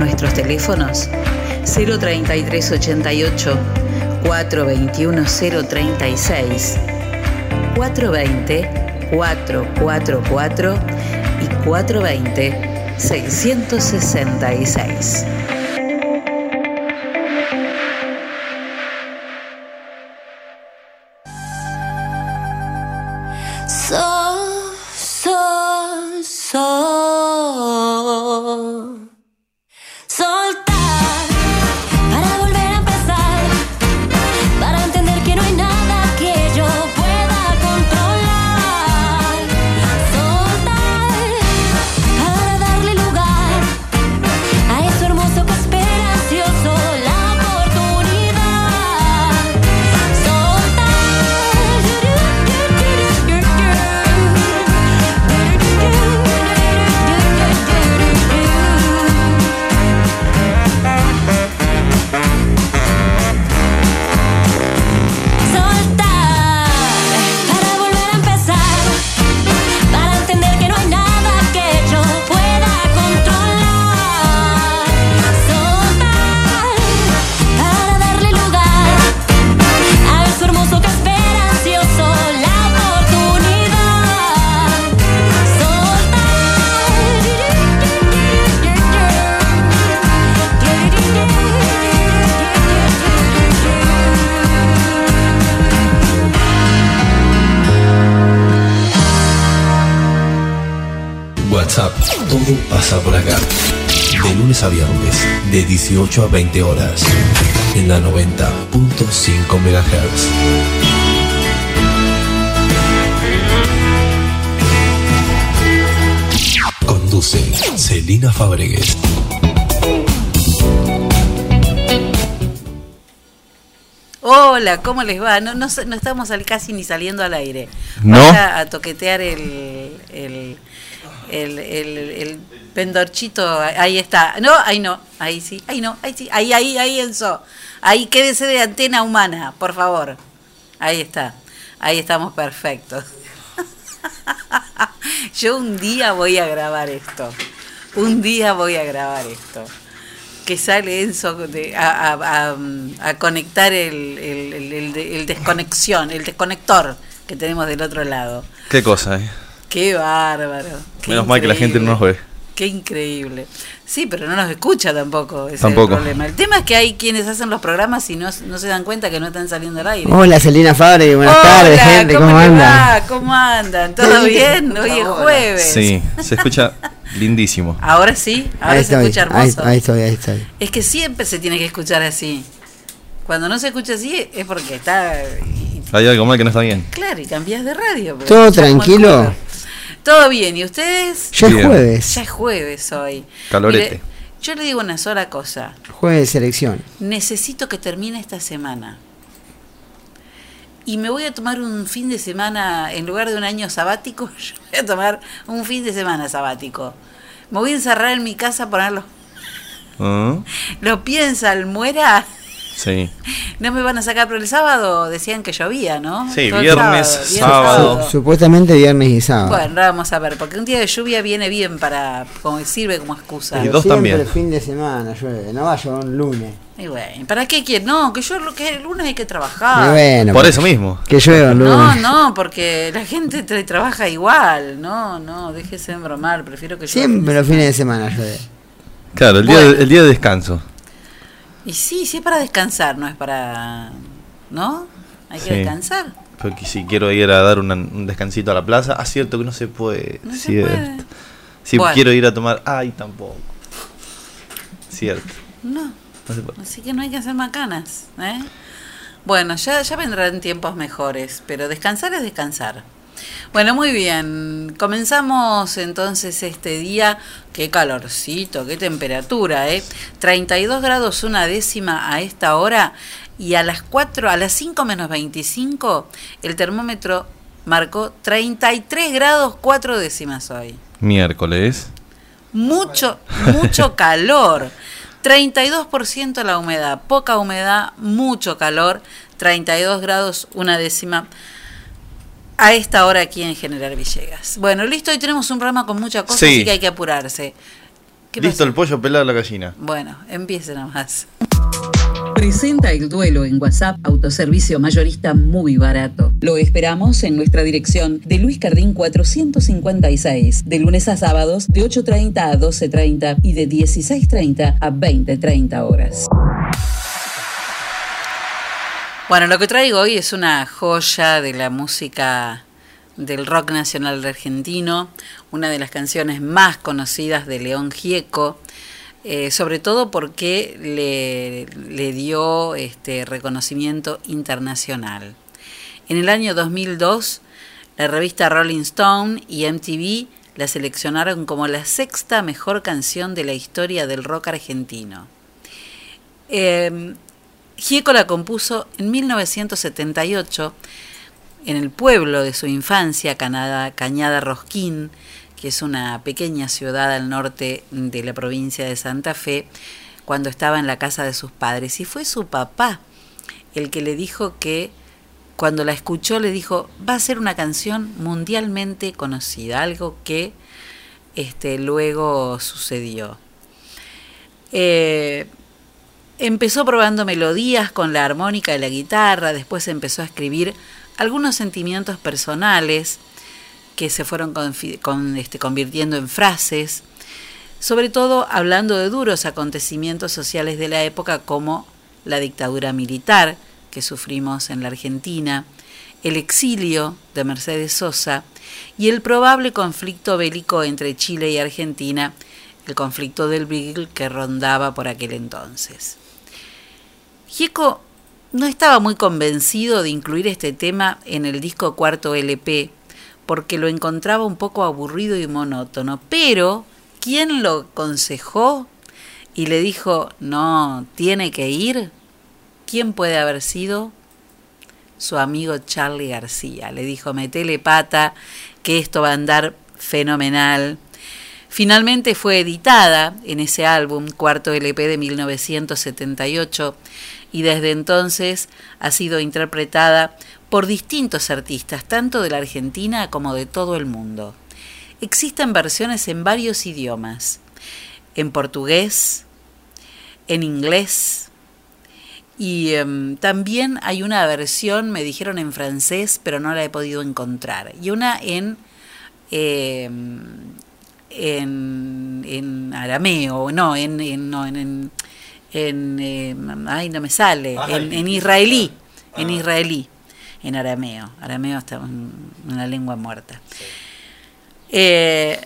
Nuestros teléfonos 03388 421 036 420 444 y 420 666. 18 a 20 horas, en la 90.5 MHz. Conduce Celina Fabregues. Hola, ¿cómo les va? No, no, no estamos al- casi ni saliendo al aire. ¿No? Vamos a, a toquetear el, el, el, el, el pendorchito. Ahí está. No, ahí no. Ahí sí. Ahí no. Ahí sí. Ahí, ahí, ahí, Enzo. Ahí quédese de antena humana, por favor. Ahí está. Ahí estamos perfectos. Yo un día voy a grabar esto. Un día voy a grabar esto. Que sale Enzo de- a, a- a- a conectar el, el- el- el de- el desconexión, el desconector que tenemos del otro lado. Qué cosa, eh. Qué bárbaro. qué Menos mal que la gente no nos ve. Qué increíble. Sí, pero no nos escucha tampoco. Ese Tampoco. Es el problema. El tema es que hay quienes hacen los programas y no, no se dan cuenta que no están saliendo al aire. Hola, Celina Fabre, buenas Hola, tardes, gente, ¿cómo, le andan? ¿Cómo andan? ¿Todo bien? Hoy es jueves. Sí, se escucha lindísimo. Ahora sí, ahora Ahí se estoy, escucha ahí, hermoso. ahí estoy, ahí estoy. Es que siempre se tiene que escuchar así. Cuando no se escucha así es porque está... Hay algo mal que no está bien. Claro, y cambias de radio. porque ¿Todo tranquilo? Todo bien, ¿y ustedes? Ya es Bien. jueves, Ya es jueves hoy. Calorete. Mire, yo le digo una sola cosa. jueves de selección. Necesito que termine esta semana. Y me voy a tomar un fin de semana, en lugar de un año sabático, yo voy a tomar un fin de semana sabático. Me voy a encerrar en mi casa a poner los, Ah, los pies en salmuera. Sí. No me van a sacar, pero el sábado decían que llovía, ¿no? Sí, Todo el viernes, sábado. Su- supuestamente viernes y sábado. Bueno, ahora vamos a ver, porque un día de lluvia viene bien para, como sirve como excusa. Y Pero dos siempre también. fin de semana llueve, no vaya un lunes. Y bueno, ¿para qué quieren? No, que yo lo que el lunes hay que trabajar. Y bueno, Por eso mismo. Que llueva un No, lunes. no, porque la gente tra- trabaja igual. No, no, déjese de bromar, prefiero que yo. Siempre los fines de semana llueve. Claro, el día, Bueno. de, el día de descanso. Y sí, sí es para descansar, no es para. ¿No? Hay que Sí. descansar. Porque si quiero ir a dar una- un descansito a la plaza, ah, cierto que no se puede. No se cierto. puede. Si Bueno. quiero ir a tomar, ay, tampoco. Cierto. No, No se puede. así que no hay que hacer macanas. ¿eh? Bueno, ya, ya vendrán tiempos mejores, pero descansar es descansar. Bueno, muy bien. Comenzamos entonces este día. Qué calorcito, qué temperatura, ¿eh? 32 grados una décima a esta hora y a las 4, a las 5 menos 25, el termómetro marcó 33 grados 4 décimas hoy. Miércoles. Mucho, mucho calor. 32% la humedad, poca humedad, mucho calor, 32 grados una décima a esta hora aquí en General Villegas. Bueno, listo, hoy tenemos un programa con mucha cosa, Sí. así que hay que apurarse. ¿Qué Listo el pollo pelado la gallina. Bueno, empiece nomás. Presenta el duelo en WhatsApp, autoservicio mayorista muy barato. Lo esperamos en nuestra dirección de Luis Cardín 456, de lunes a sábados de 8.30 a 12.30 y de 16.30 a 20.30 horas. Bueno, lo que traigo hoy es una joya de la música del rock nacional argentino, una de las canciones más conocidas de León Gieco, eh, sobre todo porque le, dio este reconocimiento internacional. En el año 2002, la revista Rolling Stone y MTV la seleccionaron como la sexta mejor canción de la historia del rock argentino. Eh, Gieco la compuso en 1978 en el pueblo de su infancia, Cañada Rosquín, que es una pequeña ciudad al norte de la provincia de Santa Fe, cuando estaba en la casa de sus padres. Y fue su papá el que le dijo que, cuando la escuchó, le dijo, va a ser una canción mundialmente conocida, algo que este, luego sucedió. Eh, Empezó probando melodías con la armónica y la guitarra, después empezó a escribir algunos sentimientos personales que se fueron este, convirtiendo en frases, sobre todo hablando de duros acontecimientos sociales de la época como la dictadura militar que sufrimos en la Argentina, el exilio de Mercedes Sosa y el probable conflicto bélico entre Chile y Argentina, el conflicto del Beagle que rondaba por aquel entonces. Gieco no estaba muy convencido de incluir este tema en el disco cuarto LP, porque lo encontraba un poco aburrido y monótono, pero ¿quién lo aconsejó y le dijo, no, tiene que ir? ¿Quién puede haber sido? Su amigo Charlie García. Le dijo, metele pata, que esto va a andar fenomenal. Finalmente fue editada en ese álbum, cuarto LP de 1978, y desde entonces ha sido interpretada por distintos artistas, tanto de la Argentina como de todo el mundo. Existen versiones en varios idiomas, en portugués, en inglés, y em, también hay una versión, me dijeron en francés, pero no la he podido encontrar, y una en... em, en, en arameo, no, en, en- no, en, en, en, eh, ay, no me sale, en, en israelí, en israelí, en arameo, arameo está un- una lengua muerta. Eh,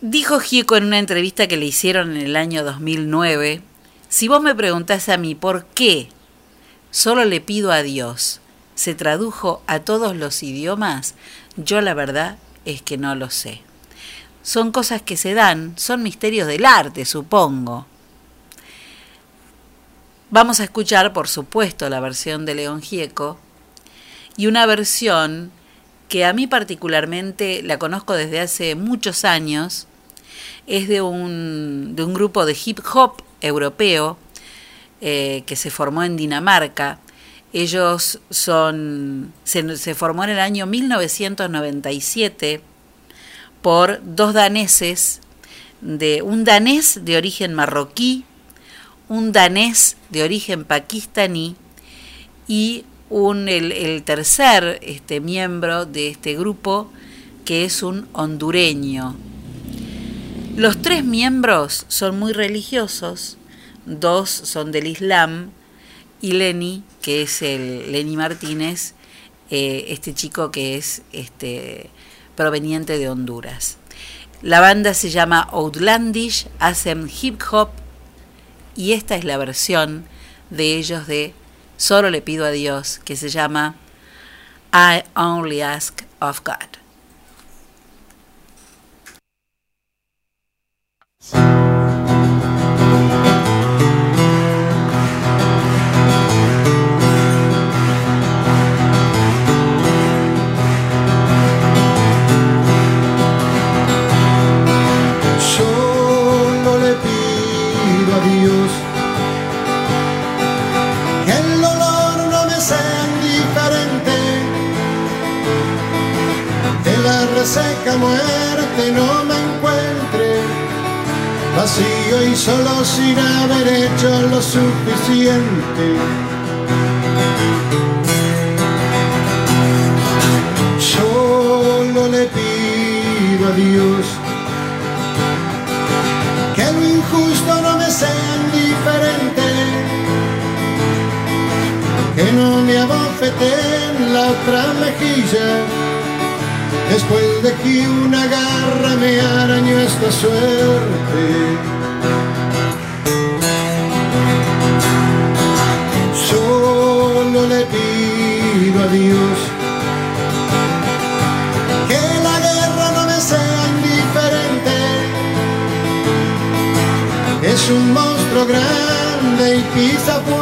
dijo Gieco en una entrevista que le hicieron en el año 2009, si vos me preguntás a mí por qué solo le pido a Dios se tradujo a todos los idiomas, yo la verdad es que no lo sé. Son cosas que se dan, son misterios del arte, supongo. Vamos a escuchar, por supuesto, la versión de León Gieco y una versión que a mí particularmente la conozco desde hace muchos años. Es de un, de un grupo de hip hop europeo eh, que se formó en Dinamarca. Ellos son. Se, se formó en el año 1997 por dos daneses, de un danés de origen marroquí, un danés de origen pakistaní y un, el, el tercer este, miembro de este grupo que es un hondureño. Los tres miembros son muy religiosos, dos son del Islam y Lenny, que es el Lenny Martínez, eh, este chico que es este, proveniente de Honduras. La banda se llama Outlandish, hacen hip hop y esta es la versión de ellos de Solo le pido a Dios, que se llama I only ask of God. Reseca muerte no me encuentre vacío y solo sin haber hecho lo suficiente. Solo le pido a Dios que lo injusto no me sea indiferente, que no me abofeten la otra mejilla, después de que una garra me arañó esta suerte. Solo le pido a Dios que la guerra no me sea indiferente, es un monstruo grande y pisa fuerte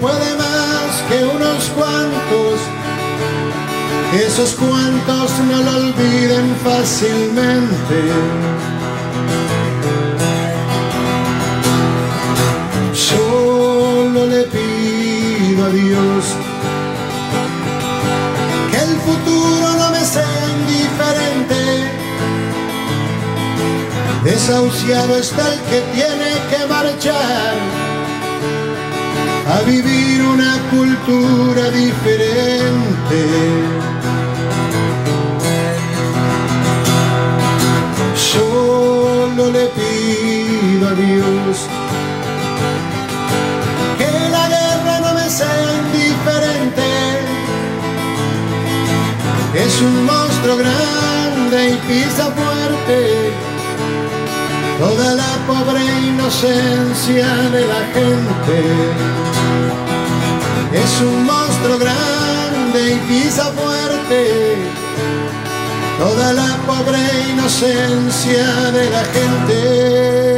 Puede más que unos cuantos, esos cuantos no lo olviden fácilmente. Solo le pido a Dios que el futuro no me sea indiferente. Desahuciado está el que tiene que marchar a vivir una cultura diferente. Solo le pido a Dios que la guerra no me sea indiferente. Es un monstruo grande y pisa fuerte toda la pobre inocencia de la gente. Es un monstruo grande y pisa fuerte toda la pobre inocencia de la gente.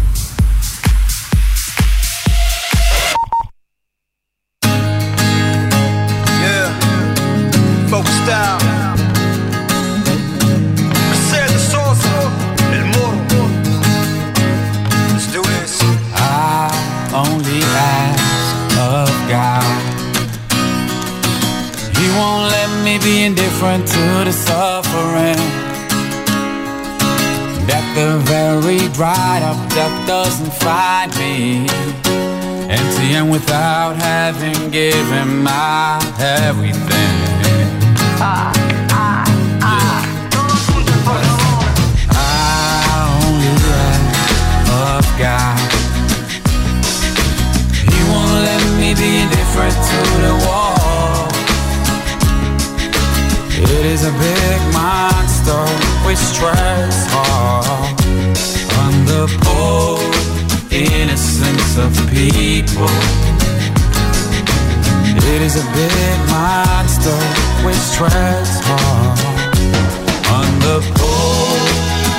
gave him my everything. I, only love God. He won't let me be indifferent to the wall. It is a big monster which tries hard on the poor innocence of people. It is a big monster which treads hard on the poor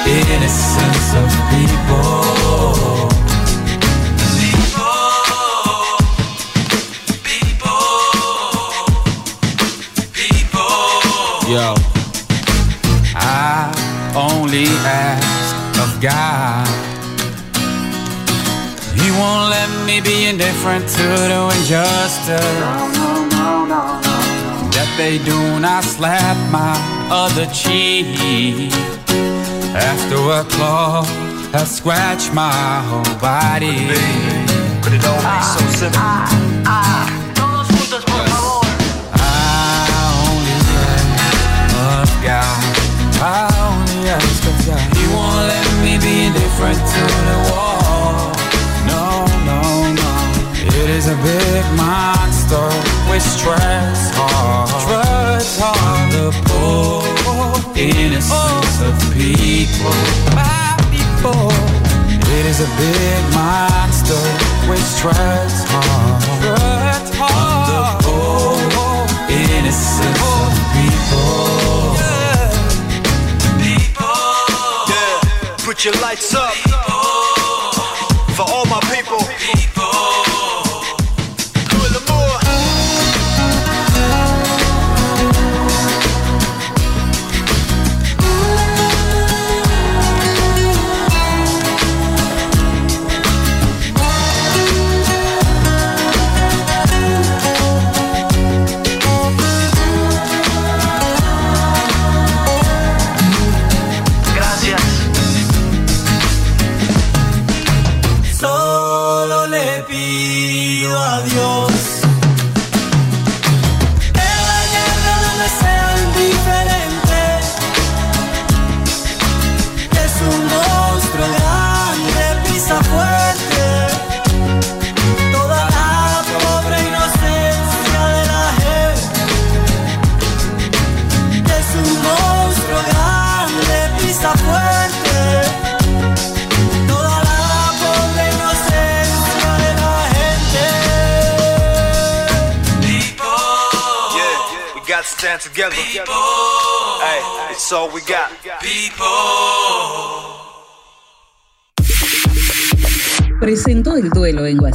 innocence of people. Yo, I only ask of God. He won't let me be indifferent to the injustice that they do not slap my other cheek after a claw has scratched my whole body. Could it all be so simple? I only ask God. I only ask God. He won't let me be indifferent to the wall. Is a big monster which treads hard. Treads hard. The poor innocence of people. My people. It is a big monster which treads hard. Treads hard. The poor innocence of people. Yeah, put your lights up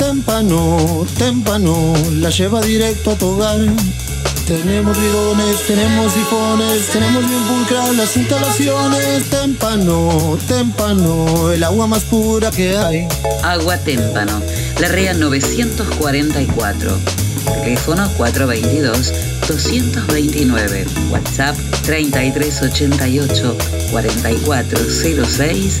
Témpano, témpano, la lleva directo a tu hogar. Tenemos bidones, tenemos sifones, tenemos bien pulcras las instalaciones. Témpano, témpano, el agua más pura que hay. Agua Témpano, La REA 944. Teléfono 422-229. WhatsApp 3388 4406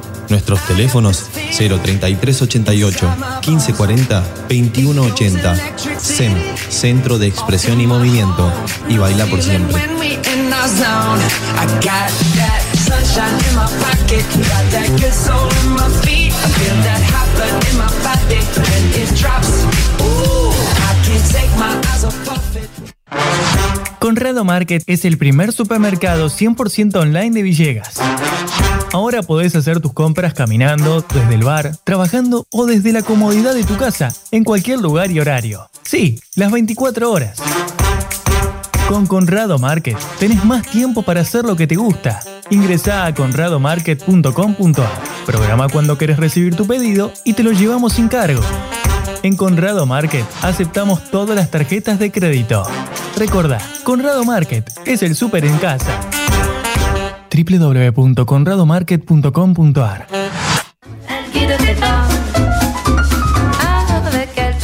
Nuestros teléfonos 03388 1540 2180. SEM, Centro de Expresión y Movimiento. Y baila por siempre. Conrado Market es el primer supermercado 100% online de Villegas. Ahora podés hacer tus compras caminando, desde el bar, trabajando o desde la comodidad de tu casa, en cualquier lugar y horario. Sí, las 24 horas. Con Conrado Market tenés más tiempo para hacer lo que te gusta. Ingresá a conradomarket.com.ar. Programa cuando querés recibir tu pedido y te lo llevamos sin cargo. En Conrado Market aceptamos todas las tarjetas de crédito. Recordá, Conrado Market es el súper en casa. www.conradomarket.com.ar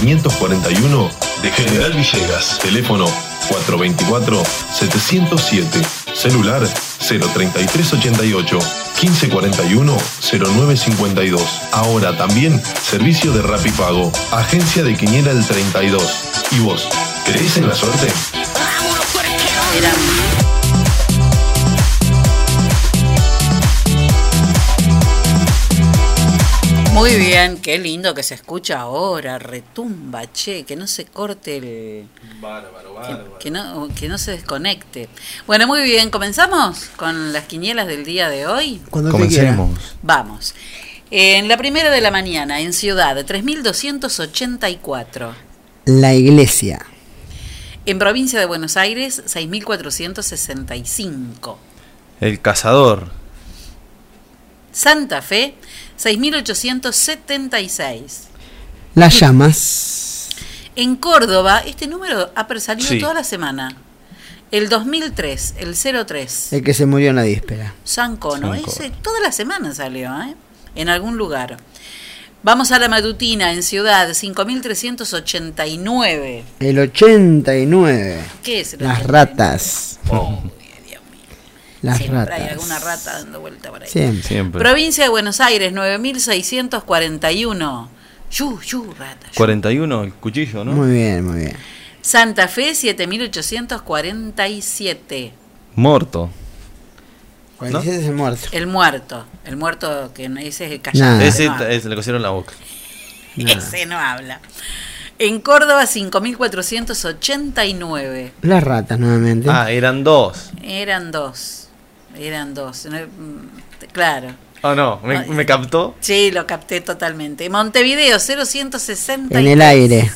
541 de General Villegas. Teléfono 424-707. Celular 03388 1541 0952. Ahora también servicio de Rapipago. Agencia de Quiniela el 32. ¿Y vos? ¿Crees en la suerte? Muy bien, qué lindo que se escucha ahora, retumba, che, que no se corte el... Bárbaro, Que, que no, que no se desconecte. Bueno, muy bien, ¿comenzamos con las quinielas del día de hoy? Cuando quiera. Vamos. En la primera de la mañana, en Ciudad, 3.284. La iglesia. En provincia de Buenos Aires, 6.465. El cazador. Santa Fe, 6.876. Las llamas. En Córdoba, este número ha salido Sí. toda la semana. El 2003, el 03. El que se murió en la víspera. San Cono. San Cono. Ese toda la semana salió, ¿eh? En algún lugar. Vamos a la matutina en Ciudad, 5.389. El 89. ¿Qué es el Las 89? ratas. Oh, Las Siempre hay ratas. alguna rata dando vuelta por ahí. Siempre. Siempre. Provincia de Buenos Aires, 9.641. Yu, yu, rata. 41, el cuchillo, ¿no? Muy bien, muy bien. Santa Fe, 7.847. Muerto. 47 es el muerto. El muerto. El muerto que no ese es el callado. Ese no habla. es- le cosieron la boca. Ese no habla. En Córdoba, 5.489. Las ratas nuevamente. Ah, eran dos. Eran dos. Eran dos. No, mm, Claro. Oh, no, me, me captó. Sí, lo capté totalmente. Montevideo, 0160. en el aire.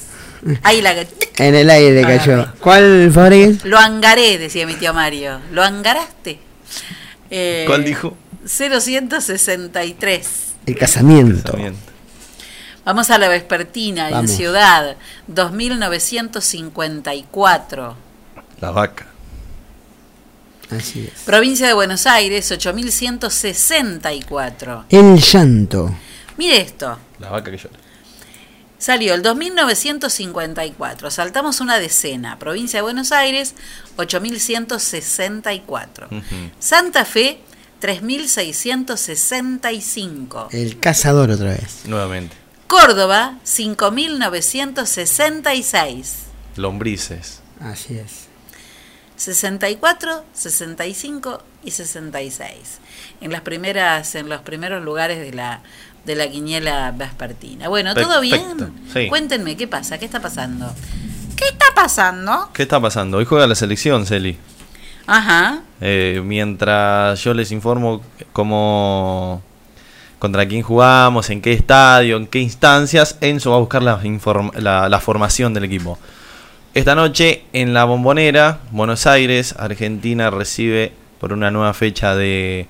Ahí la En el aire cayó. ¿Cuál, Fabregues? Lo angaré, decía mi tío Mario. ¿Lo angaraste? Eh, ¿Cuál dijo? 0163. El casamiento. Vamos a la vespertina Vamos. en Ciudad, 2954. La vaca. Así es. Provincia de Buenos Aires, 8164. El llanto. Mire esto. La vaca que llora. Salió el 2954. Saltamos una decena. Provincia de Buenos Aires, 8164. Santa Fe, 3665. El cazador otra vez. Nuevamente. Córdoba, 5966. Lombrices. Así es. 64, 65 y 66. En las primeras en los primeros lugares de la de la quiniela vespertina. Bueno, ¿todo Perfecto, bien? sí. Cuéntenme qué pasa, qué está pasando. ¿Qué está pasando? ¿Qué está pasando? Hoy juega la selección, Celi. Ajá. Eh, mientras yo les informo cómo contra quién jugamos, en qué estadio, en qué instancias, Enzo va a buscar la, la, la formación del equipo. Esta noche en la Bombonera, Buenos Aires, Argentina recibe por una nueva fecha de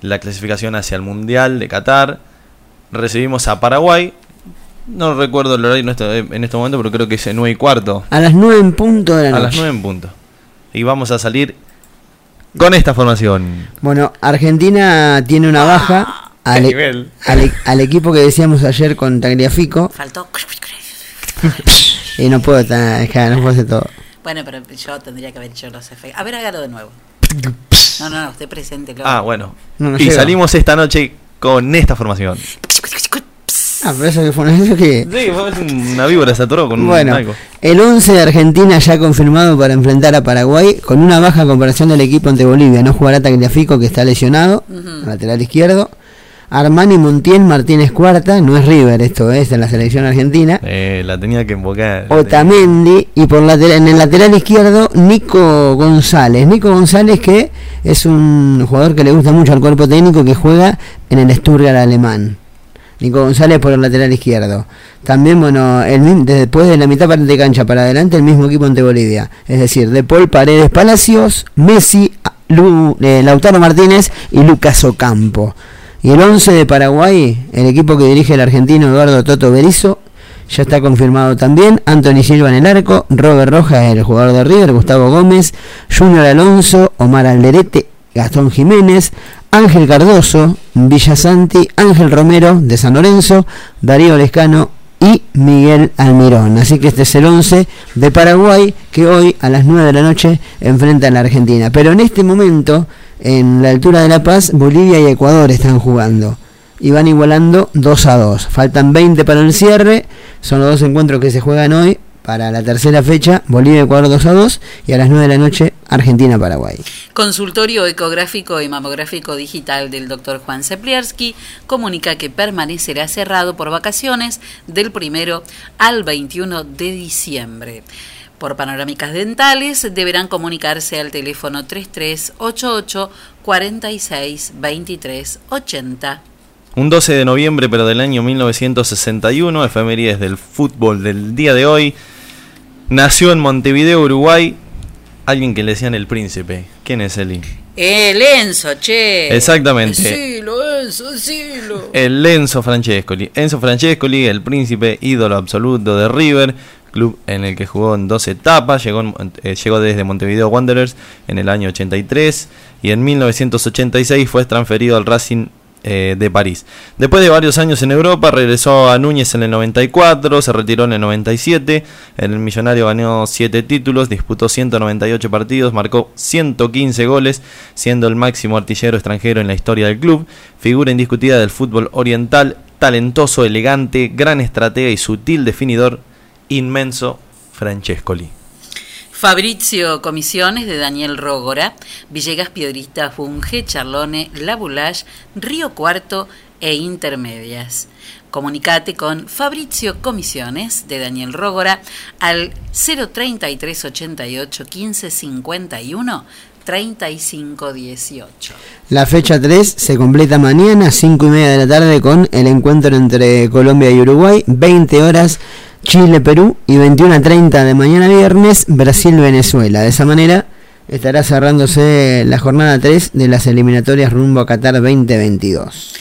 la clasificación hacia el Mundial de Qatar. Recibimos a Paraguay. No recuerdo el horario en este, este momento, pero creo que es 9 y cuarto. A las 9 en punto de la A noche. las 9 en punto. Y vamos a salir con esta formación. Bueno, Argentina tiene una baja al, e- nivel. al e- al equipo que decíamos ayer con Tagliafico. Faltó. Y no puedo, ta- dejar- no puedo hacer todo. Bueno, pero yo tendría que haber hecho los efectos. A ver, hágalo de nuevo. No, no, no, usted presente. Ah, bueno. No, no y salimos esta noche con esta formación. Ah, pero eso que fue eso que... Sí, fue una víbora, se atoró con Bueno, algo. el 11 de Argentina ya confirmado para enfrentar a Paraguay con una baja comparación del equipo ante Bolivia. No jugará Tagliafico que está lesionado, lateral izquierdo. Armani Montiel Martínez Cuarta, no es River esto, es en la selección argentina. Eh, la tenía que invocar. Otamendi y por lateral, en el lateral izquierdo Nico González. Nico González que es un jugador que le gusta mucho al cuerpo técnico que juega en el Stuttgart alemán. Nico González por el lateral izquierdo. También, bueno, el, después de la mitad parte de cancha para adelante, el mismo equipo ante Bolivia. Es decir, De Paul Paredes Palacios, Messi, Lu- eh, Lautaro Martínez y Lucas Ocampo. Y el 11 de Paraguay, el equipo que dirige el argentino Eduardo Toto Berizzo, ya está confirmado también. Anthony Silva en el arco, Robert Rojas, el jugador de River, Gustavo Gómez, Junior Alonso, Omar Alderete, Gastón Jiménez, Ángel Cardoso, Villasanti, Ángel Romero de San Lorenzo, Darío Lescano y Miguel Almirón. Así que este es el 11 de Paraguay que hoy a las 9 de la noche enfrenta a la Argentina. Pero en este momento, en la altura de La Paz, Bolivia y Ecuador están jugando. Y van igualando 2 a 2. Faltan 20 para el cierre. Son los dos encuentros que se juegan hoy para la tercera fecha. Bolivia y Ecuador 2 a 2. Y a las 9 de la noche, Argentina-Paraguay. Consultorio ecográfico y mamográfico digital del Dr. Juan Seplierski comunica que permanecerá cerrado por vacaciones del primero al 21 de diciembre. Por panorámicas dentales deberán comunicarse al teléfono 3388 46 23 80. Un 12 de noviembre, pero del año 1961, efemérides del fútbol del día de hoy. Nació en Montevideo, Uruguay, alguien que le decían el príncipe. ¿Quién es Eli? El Enzo, che. Exactamente. Decilo, Enzo, decilo. El Enzo Francescoli. Enzo Francescoli, el príncipe ídolo absoluto de River, club en el que jugó en dos etapas. Llegó, eh, desde Montevideo Wanderers en el año 83 y en 1986 fue transferido al Racing eh, de París. Después de varios años en Europa, regresó a Núñez en el 94, se retiró en el 97. El millonario ganó 7 títulos, disputó 198 partidos, marcó 115 goles, siendo el máximo artillero extranjero en la historia del club. Figura indiscutida del fútbol oriental, talentoso, elegante, gran estratega y sutil definidor, inmenso Francescoli. Fabrizio Comisiones de Daniel Rógora, Villegas Piedrista Funge, Charlone, La Boulage, Río Cuarto e Intermedias. Comunicate con Fabrizio Comisiones de Daniel Rógora al 033 88 15 51 35 18. La fecha 3 se completa mañana, 5 y media de la tarde, con el encuentro entre Colombia y Uruguay, 20 horas Chile-Perú y 21 a 30 de mañana viernes Brasil-Venezuela. De esa manera estará cerrándose la jornada 3 de las eliminatorias rumbo a Qatar 2022.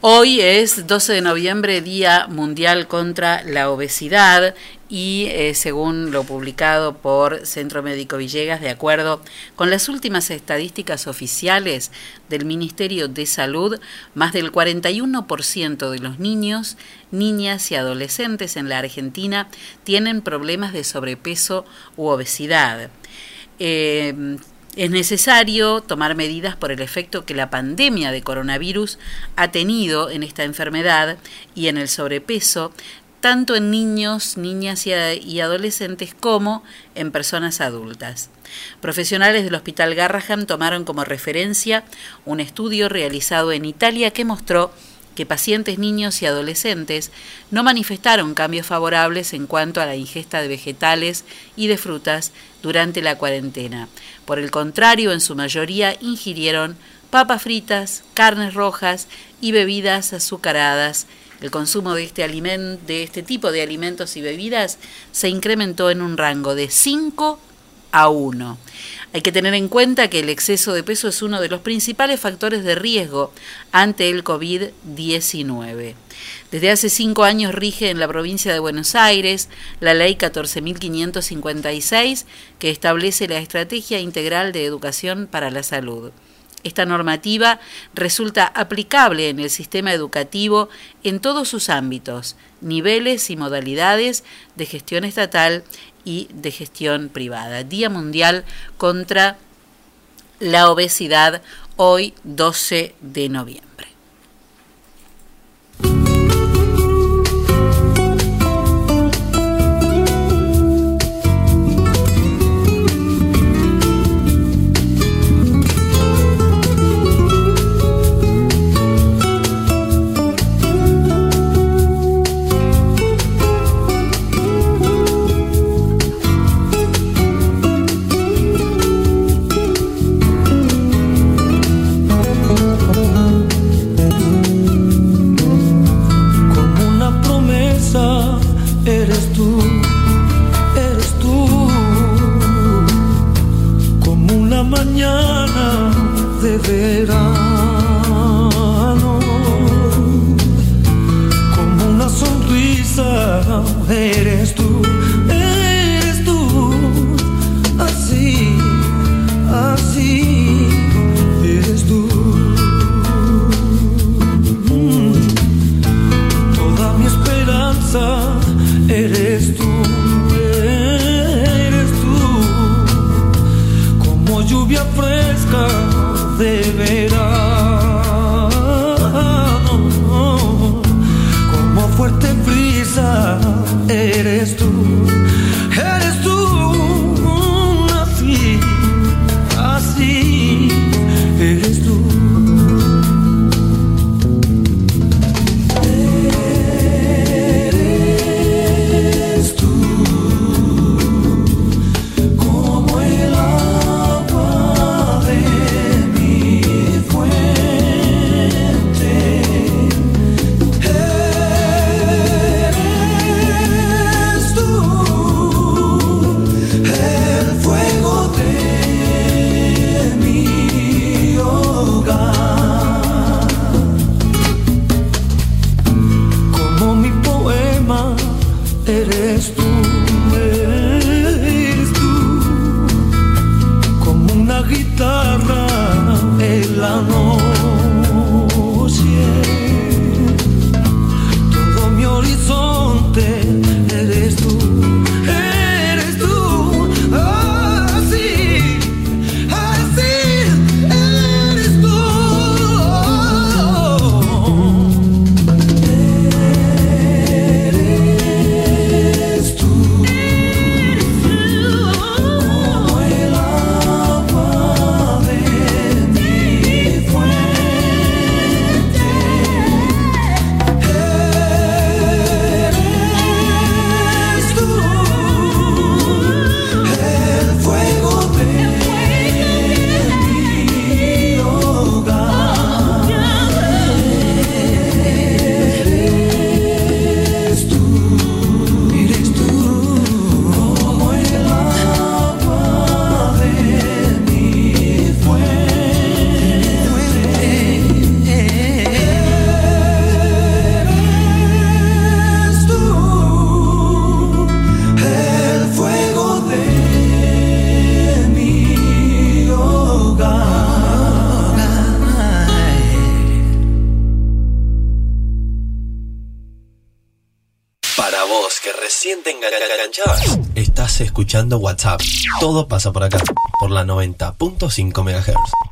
Hoy es 12 de noviembre, Día Mundial contra la Obesidad y eh, según lo publicado por Centro Médico Villegas, de acuerdo con las últimas estadísticas oficiales del Ministerio de Salud, más del 41% de los niños, niñas y adolescentes en la Argentina tienen problemas de sobrepeso u obesidad. Eh, es necesario tomar medidas por el efecto que la pandemia de coronavirus ha tenido en esta enfermedad y en el sobrepeso, tanto en niños, niñas y, adolescentes como en personas adultas. Profesionales del Hospital Garraham tomaron como referencia un estudio realizado en Italia que mostró que pacientes niños y adolescentes no manifestaron cambios favorables en cuanto a la ingesta de vegetales y de frutas durante la cuarentena. Por el contrario, en su mayoría ingirieron papas fritas, carnes rojas y bebidas azucaradas. El consumo de este, de este tipo de alimentos y bebidas se incrementó en un rango de 5 a 1. Hay que tener en cuenta que el exceso de peso es uno de los principales factores de riesgo ante el COVID-19. Desde hace cinco años rige en la provincia de Buenos Aires la ley 14.556 que establece la Estrategia Integral de Educación para la Salud. Esta normativa resulta aplicable en el sistema educativo en todos sus ámbitos, niveles y modalidades de gestión estatal y de gestión privada. Día Mundial contra la Obesidad, hoy 12 de noviembre. escuchando WhatsApp. Todo pasa por acá, por la 90.5 MHz.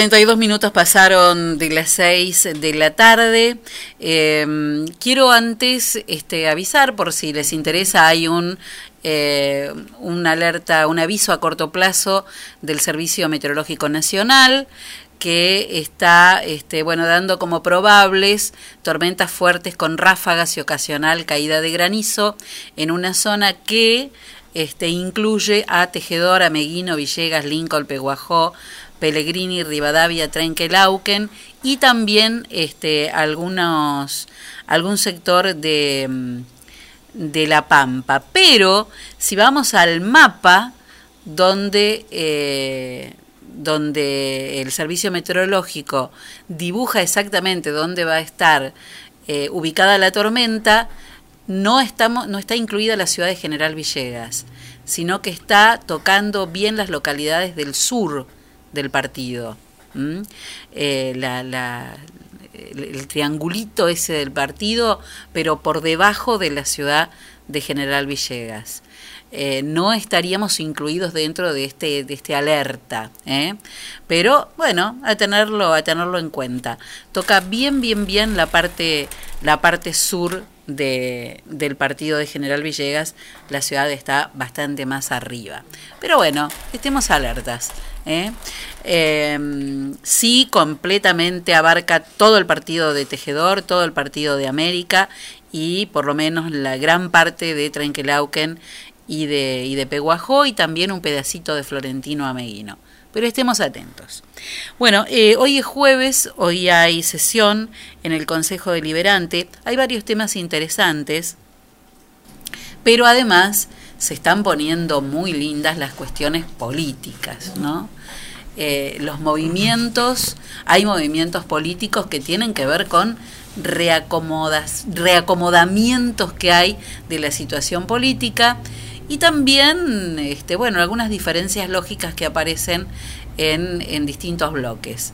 42 minutos pasaron de las 6 de la tarde. Em, quiero antes este, avisar, por si les interesa, hay un, eh, alerta, un aviso a corto plazo del Servicio Meteorológico Nacional que está este, bueno, dando como probables tormentas fuertes con ráfagas y ocasional caída de granizo en una zona que este, incluye a Tejedor, Ameguino, Villegas, Lincoln, Peguajó, Pellegrini, Rivadavia, Trenquelauquen y también este, algunos, algún sector de, mm, de La Pampa. Pero si vamos al mapa donde, eh, donde el servicio meteorológico dibuja exactamente dónde va a estar eh, ubicada la tormenta, no, estamos, no está incluida la ciudad de General Villegas, sino que está tocando bien las localidades del sur del partido. Eh, el triangulito ese del partido, pero por debajo de la ciudad de General Villegas. Eh, no estaríamos incluidos dentro de este, de este alerta, ¿eh? pero bueno, a tenerlo, a tenerlo en cuenta. Toca bien, bien, bien la parte, la parte sur de, del partido de General Villegas, la ciudad está bastante más arriba. Pero bueno, estemos alertas. ¿Eh? Eh, sí, completamente abarca todo el partido de Tejedor, todo el partido de América y por lo menos la gran parte de Trenquelauquen y de, y de Peguajó y también un pedacito de Florentino Ameguino. Pero estemos atentos. Bueno, eh, hoy es jueves, hoy hay sesión en el Consejo Deliberante. Hay varios temas interesantes, pero además se están poniendo muy lindas las cuestiones políticas, ¿no? Eh, los movimientos, hay movimientos políticos que tienen que ver con reacomodas, reacomodamientos que hay de la situación política y también, este, bueno, algunas diferencias lógicas que aparecen en, en distintos bloques.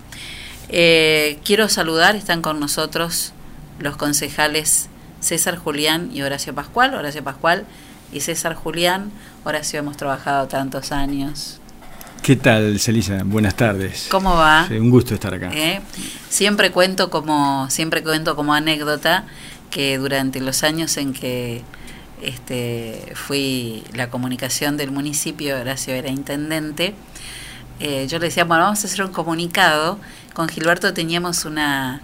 Eh, quiero saludar, están con nosotros los concejales César Julián y Horacio Pascual. Horacio Pascual y César Julián. Horacio, hemos trabajado tantos años. ¿Qué tal, Celisa? Buenas tardes. ¿Cómo va? Sí, un gusto estar acá. ¿Eh? Siempre cuento como siempre cuento como anécdota que durante los años en que este, fui la comunicación del municipio, Horacio era intendente, eh, yo le decía, bueno, vamos a hacer un comunicado. Con Gilberto teníamos una,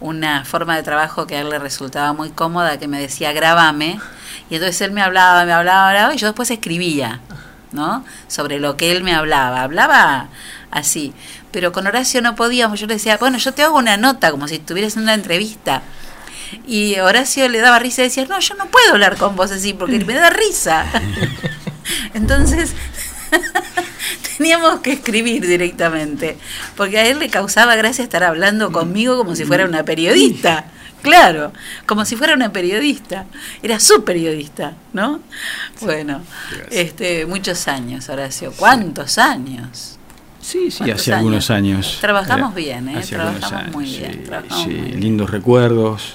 una forma de trabajo que a él le resultaba muy cómoda, que me decía, grábame. Y entonces él me hablaba, me hablaba, hablaba, y yo después escribía, ¿no? Sobre lo que él me hablaba. Hablaba así. Pero con Horacio no podíamos. Yo le decía, bueno, yo te hago una nota, como si estuvieras en una entrevista. Y Horacio le daba risa y decía, no, yo no puedo hablar con vos así porque me da risa. Entonces teníamos que escribir directamente, porque a él le causaba gracia estar hablando conmigo como si fuera una periodista. Claro, como si fuera una periodista. Era su periodista, ¿no? Bueno, este, muchos años, Horacio. ¿Cuántos años? Sí, sí, ¿Cuántos hace algunos años. Trabajamos Era- bien, ¿eh? Trabajamos años, muy sí, bien. trabajamos sí, muy bien. lindos recuerdos,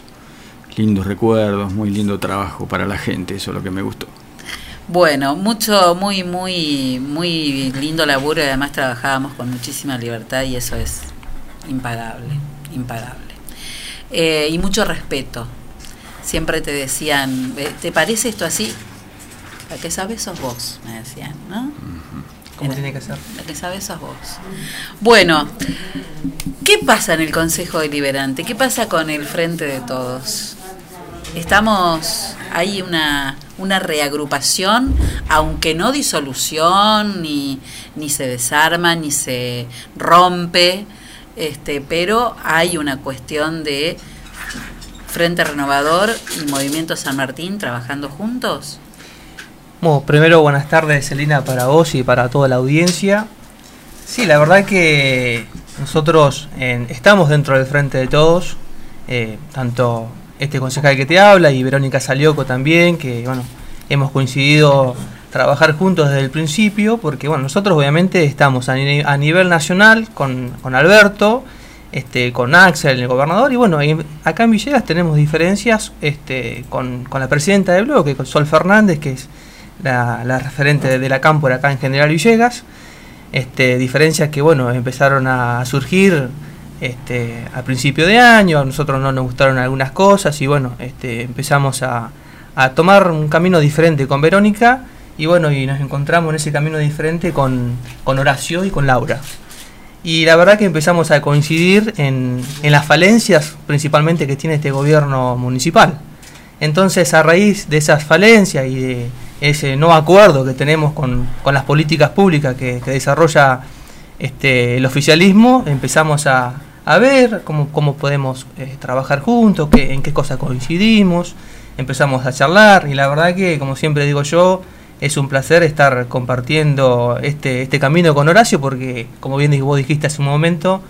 lindos recuerdos, muy lindo trabajo para la gente, eso es lo que me gustó. Bueno, mucho, muy, muy, muy lindo laburo y además trabajábamos con muchísima libertad y eso es impagable, impagable. Eh, y mucho respeto. Siempre te decían, "Eh, ¿te parece esto así? La que sabes sos vos, me decían, ¿no? Era- tiene que ser. La que sabes sos vos. Bueno, ¿qué pasa en el Consejo Deliberante? ¿Qué pasa con el Frente de Todos? Estamos, hay una, una reagrupación, aunque no disolución, ni, ni se desarma, ni se rompe, este, pero hay una cuestión de Frente Renovador y Movimiento San Martín trabajando juntos. Bueno, primero buenas tardes, Celina, para vos y para toda la audiencia. Sí, la verdad que nosotros estamos dentro del frente de todos, eh, tanto este concejal que te habla y Verónica Salioco también, que bueno, hemos coincidido trabajar juntos desde el principio, porque bueno, nosotros obviamente estamos a, ni- a nivel nacional con, con Alberto, este, con Axel, el gobernador, y bueno, acá en Villegas tenemos diferencias este, con, con la presidenta del bloque, con Sol Fernández, que es la, referente de, de la Cámpora acá en General Villegas. Este, diferencias que bueno, empezaron a surgir este, a principio de año, a nosotros no nos gustaron algunas cosas y bueno, este, empezamos a, tomar un camino diferente con Verónica y bueno, y nos encontramos en ese camino diferente con, con Horacio y con Laura. Y la verdad que empezamos a coincidir en, las falencias principalmente que tiene este gobierno municipal. Entonces, a raíz de esas falencias y de ese no acuerdo que tenemos con, con las políticas públicas que, que desarrolla este, el oficialismo empezamos a, a ver cómo, cómo podemos eh, trabajar juntos, qué, en qué cosas coincidimos, empezamos a charlar y la verdad que, como siempre digo yo, es un placer estar compartiendo este, este camino con Horacio porque, como bien vos dijiste hace un momento,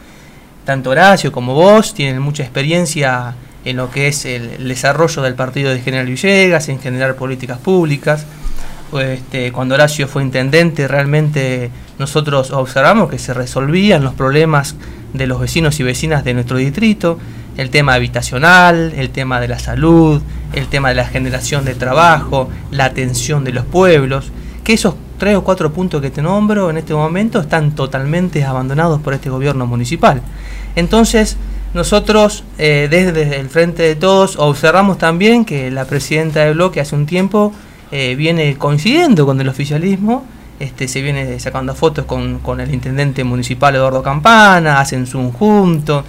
tanto Horacio como vos tienen mucha experiencia en lo que es el, desarrollo del partido de General Villegas, en generar políticas públicas. Este, cuando Horacio fue intendente, realmente nosotros observamos que se resolvían los problemas de los vecinos y vecinas de nuestro distrito, el tema habitacional, el tema de la salud, el tema de la generación de trabajo, la atención de los pueblos, que esos tres o cuatro puntos que te nombro en este momento están totalmente abandonados por este gobierno municipal. Entonces, nosotros eh, desde el Frente de Todos observamos también que la presidenta del bloque hace un tiempo eh, viene coincidiendo con el oficialismo, este, se viene sacando fotos con, con el intendente municipal Eduardo Campana, hacen Zoom juntos,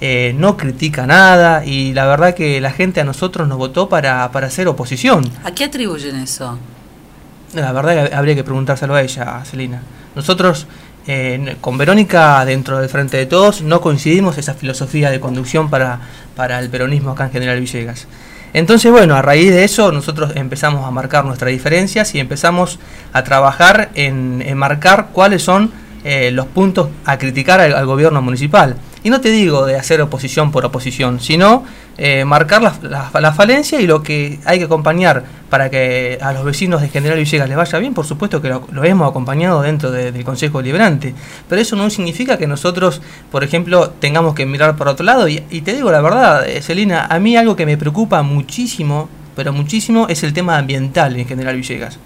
eh, no critica nada y la verdad que la gente a nosotros nos votó para, para hacer oposición. ¿A qué atribuyen eso? La verdad que habría que preguntárselo a ella, Celina. Nosotros eh, con Verónica, dentro del Frente de Todos, no coincidimos esa filosofía de conducción para, para el peronismo acá en General Villegas. Entonces, bueno, a raíz de eso nosotros empezamos a marcar nuestras diferencias y empezamos a trabajar en, marcar cuáles son eh, los puntos a criticar al gobierno municipal. Y no te digo de hacer oposición por oposición, sino eh, marcar la, la- la falencia y lo que hay que acompañar para que a los vecinos de General Villegas les vaya bien, por supuesto que lo, hemos acompañado dentro de- del Consejo Deliberante. Pero eso no significa que nosotros, por ejemplo, tengamos que mirar por otro lado. Y, te digo la verdad, eh, Celina, a mí algo que me preocupa muchísimo, pero muchísimo, es el tema ambiental en General Villegas.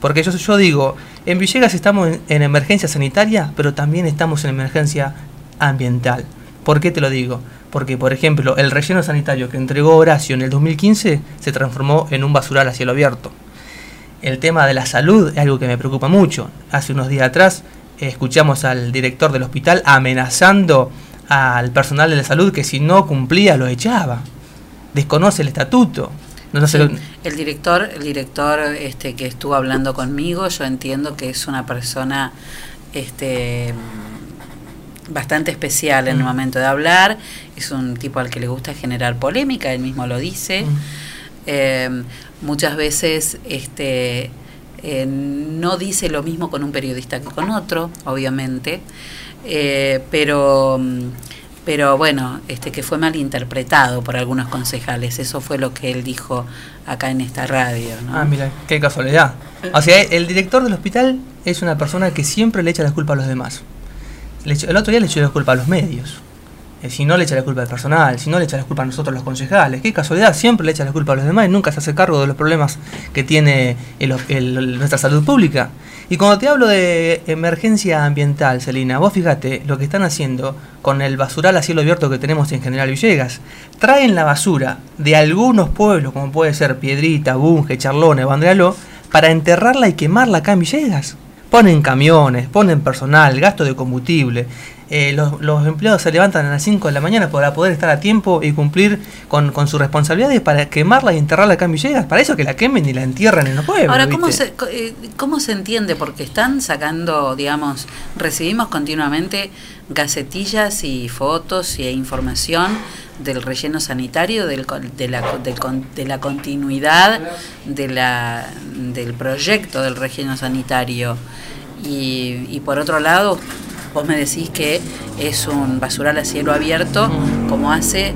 Porque yo, yo digo, en Villegas estamos en emergencia sanitaria, pero también estamos en emergencia ambiental. ¿Por qué te lo digo? Porque, por ejemplo, el relleno sanitario que entregó Horacio en el 2015 se transformó en un basural a cielo abierto. El tema de la salud es algo que me preocupa mucho. Hace unos días atrás eh, escuchamos al director del hospital amenazando al personal de la salud que si no cumplía lo echaba. Desconoce el estatuto. No, lo- el director, el director este que estuvo hablando conmigo, yo entiendo que es una persona este bastante especial en el Mm. momento de hablar, es un tipo al que le gusta generar polémica, él mismo lo dice. Eh, muchas veces este eh, no dice lo mismo con un periodista que con otro, obviamente, eh, pero mm, pero bueno, este que fue mal interpretado por algunos concejales, eso fue lo que él dijo acá en esta radio, ¿no? Ah, mira, qué casualidad. O sea, el director del hospital es una persona que siempre le echa la culpa a los demás. El otro día le echó la culpa a los medios. Eh, si no le echa la culpa al personal, si no le echa la culpa a nosotros los concejales. Qué casualidad, siempre le echa la culpa a los demás y nunca se hace cargo de los problemas que tiene nuestra salud pública. Y cuando te hablo de emergencia ambiental, Celina, vos fíjate lo que están haciendo con el basural a cielo abierto que tenemos en General Villegas. Traen la basura de algunos pueblos, como puede ser Piedrita, Bunge, Charlones, Bandrealó, para enterrarla y quemarla acá en Villegas. Ponen camiones, ponen personal, gasto de combustible. Eh, los, los empleados se levantan a las 5 de la mañana para poder estar a tiempo y cumplir con, con sus responsabilidades para quemarla y enterrarla acá en Villegas. Para eso que la quemen y la entierren en los pueblos. Ahora, ¿cómo ¿viste? se, eh, ¿cómo se entiende? Porque están sacando, digamos, recibimos continuamente gacetillas y fotos e información del relleno sanitario, del, de, la, del de la continuidad de la, del proyecto del relleno sanitario. Y, y por otro lado, vos me decís que es un basural a cielo abierto como hace,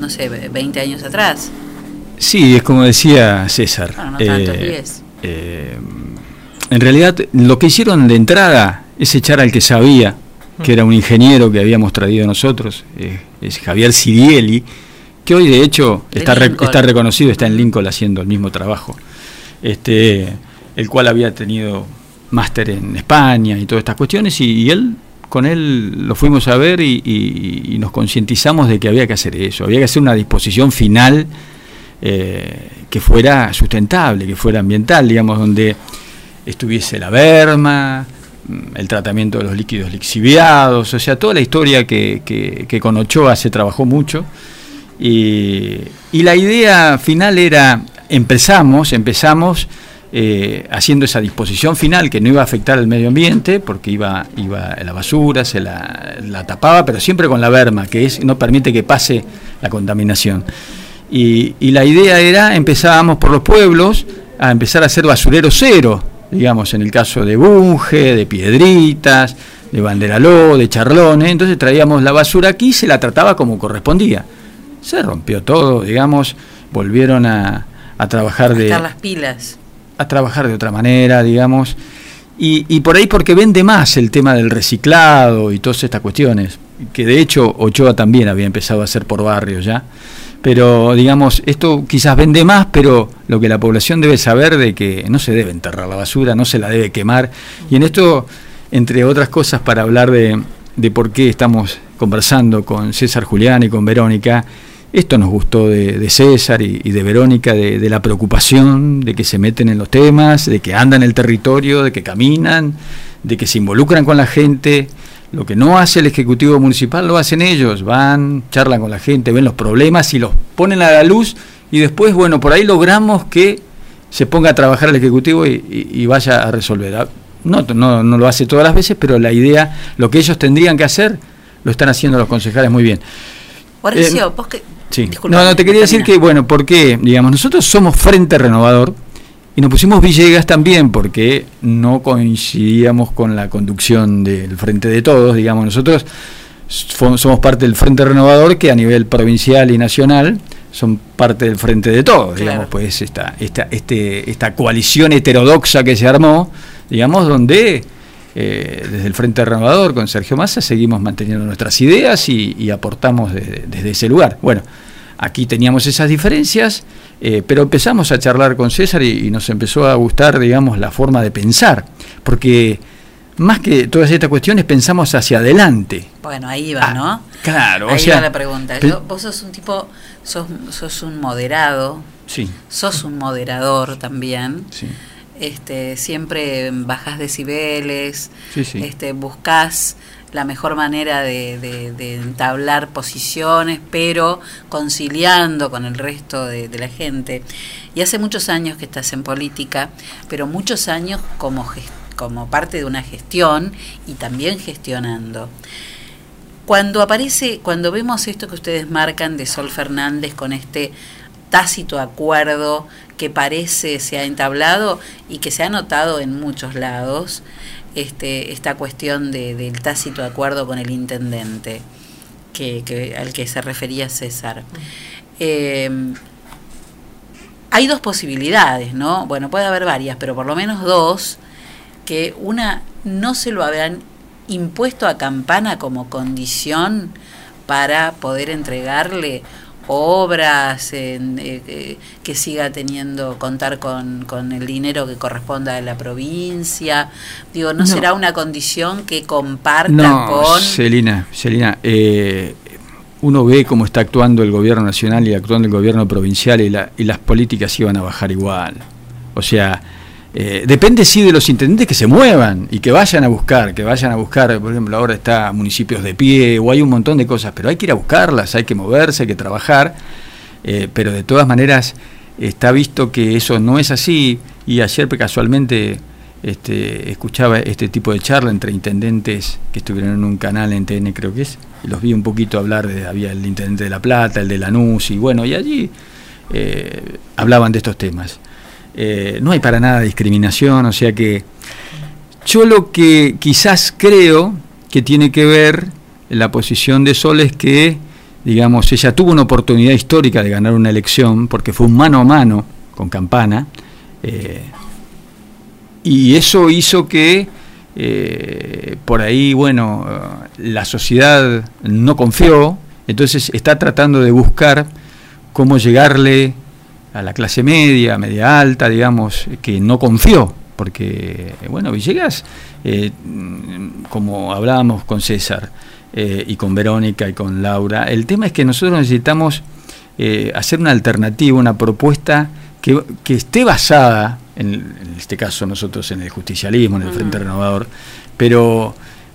no sé, 20 años atrás. Sí, es como decía César. Bueno, no tantos eh, eh, en realidad, lo que hicieron de entrada es echar al que sabía, que era un ingeniero que habíamos traído nosotros, eh, es Javier Sirieli, que hoy de hecho De está, re- está reconocido, está en Lincoln haciendo el mismo trabajo, este, el cual había tenido máster en España y todas estas cuestiones, y, y él, con él lo fuimos a ver y, nos concientizamos de que había que hacer eso, había que hacer una disposición final eh, que fuera sustentable, que fuera ambiental, digamos, donde estuviese la berma, mm, el tratamiento de los líquidos lixiviados, o sea, toda la historia que, que- que con Ochoa se trabajó mucho. Y, y la idea final era, empezamos, empezamos eh, haciendo esa disposición final que no iba a afectar al medio ambiente, porque iba, iba la basura, se la, la tapaba, pero siempre con la berma, que es, no permite que pase la contaminación. Y, y la idea era, empezábamos por los pueblos a empezar a hacer basurero cero, digamos, en el caso de Bunge, de Piedritas, de Banderaló, de Charlones, entonces traíamos la basura aquí y se la trataba como correspondía. Se rompió todo, digamos, volvieron a, a trabajar de Estar las pilas. A trabajar de otra manera, digamos, y, y por ahí porque vende más el tema del reciclado y todas estas cuestiones, que de hecho Ochoa también había empezado a hacer por barrios ya, pero digamos, esto quizás vende más, pero lo que la población debe saber de que no se debe enterrar la basura, no se la debe quemar, y en esto, entre otras cosas, para hablar de, de por qué estamos conversando con César Julián y con Verónica, esto nos gustó de, de César y, y de Verónica, de, de la preocupación, de que se meten en los temas, de que andan el territorio, de que caminan, de que se involucran con la gente. Lo que no hace el Ejecutivo Municipal lo hacen ellos, van, charlan con la gente, ven los problemas y los ponen a la luz y después, bueno, por ahí logramos que se ponga a trabajar el Ejecutivo y, y- y vaya a resolver. Ah, No, no, no lo hace todas las veces, pero la idea, lo que ellos tendrían que hacer, lo están haciendo los concejales muy bien. Horacio, Eh, vos que. Sí. No, no, te quería decir que, bueno, porque, digamos, nosotros somos Frente Renovador y nos pusimos Villegas también porque no coincidíamos con la conducción del Frente de Todos, digamos, nosotros somos parte del Frente Renovador que a nivel provincial y nacional son parte del Frente de Todos, digamos, pues esta, esta, este, esta coalición heterodoxa que se armó, digamos, donde eh, desde el Frente Renovador con Sergio Massa seguimos manteniendo nuestras ideas y, y aportamos desde, desde ese lugar. Bueno, aquí teníamos esas diferencias, eh, pero empezamos a charlar con César y, y nos empezó a gustar, digamos, la forma de pensar, porque más que todas estas cuestiones pensamos hacia adelante. Bueno, ahí va, ¿no? Claro, o ahí sea, va la pregunta. Yo- vos sos un tipo, sos, sos un moderado, Sí, sos un moderador también. sí. Este, siempre bajás decibeles, Sí, sí. este, buscas la mejor manera de, entablar posiciones, pero conciliando con el resto de, de la gente. Y hace muchos años que estás en política, pero muchos años como, como parte de una gestión y también gestionando. Cuando aparece, cuando vemos esto que ustedes marcan de Sol Fernández con este tácito acuerdo que parece se ha entablado y que se ha notado en muchos lados, este, esta cuestión de, del tácito acuerdo con el intendente, que, que- al que se refería César. Eh, hay dos posibilidades, ¿no? Bueno, puede haber varias, pero por lo menos dos, que una no se lo habrán impuesto a Campana como condición para poder entregarle obras, en, eh, eh, que siga teniendo, contar con, con el dinero que corresponda a la provincia. Digo, ¿no, No. será una condición que comparta No, con... Celina, Celina, eh, uno ve cómo está actuando el gobierno nacional y actuando el gobierno provincial y, la- y las políticas iban a bajar igual. O sea, eh, depende sí de los intendentes que se muevan y que vayan a buscar, que vayan a buscar, por ejemplo, ahora está municipios de pie o hay un montón de cosas, pero hay que ir a buscarlas, hay que moverse, hay que trabajar, eh, pero de todas maneras está visto que eso no es así y ayer casualmente este, escuchaba este tipo de charla entre intendentes que estuvieron en un canal en TN creo que es, y los vi un poquito hablar de, había el intendente de La Plata, el de Lanús y bueno, y allí eh, hablaban de estos temas. Eh, no hay para nada discriminación, o sea que yo lo que quizás creo que tiene que ver la posición de Sol es que, digamos, ella tuvo una oportunidad histórica de ganar una elección porque fue un mano a mano con Campana, eh, y eso hizo que eh, por ahí, bueno, la sociedad no confió, entonces está tratando de buscar cómo llegarle a la clase media, media alta, digamos, que no confió, porque, bueno, Villegas, eh, como hablábamos con César eh, y con Verónica y con Laura, el tema es que nosotros necesitamos eh, hacer una alternativa, una propuesta que, que esté basada, en, en este caso nosotros en el justicialismo, en el Frente Renovador, pero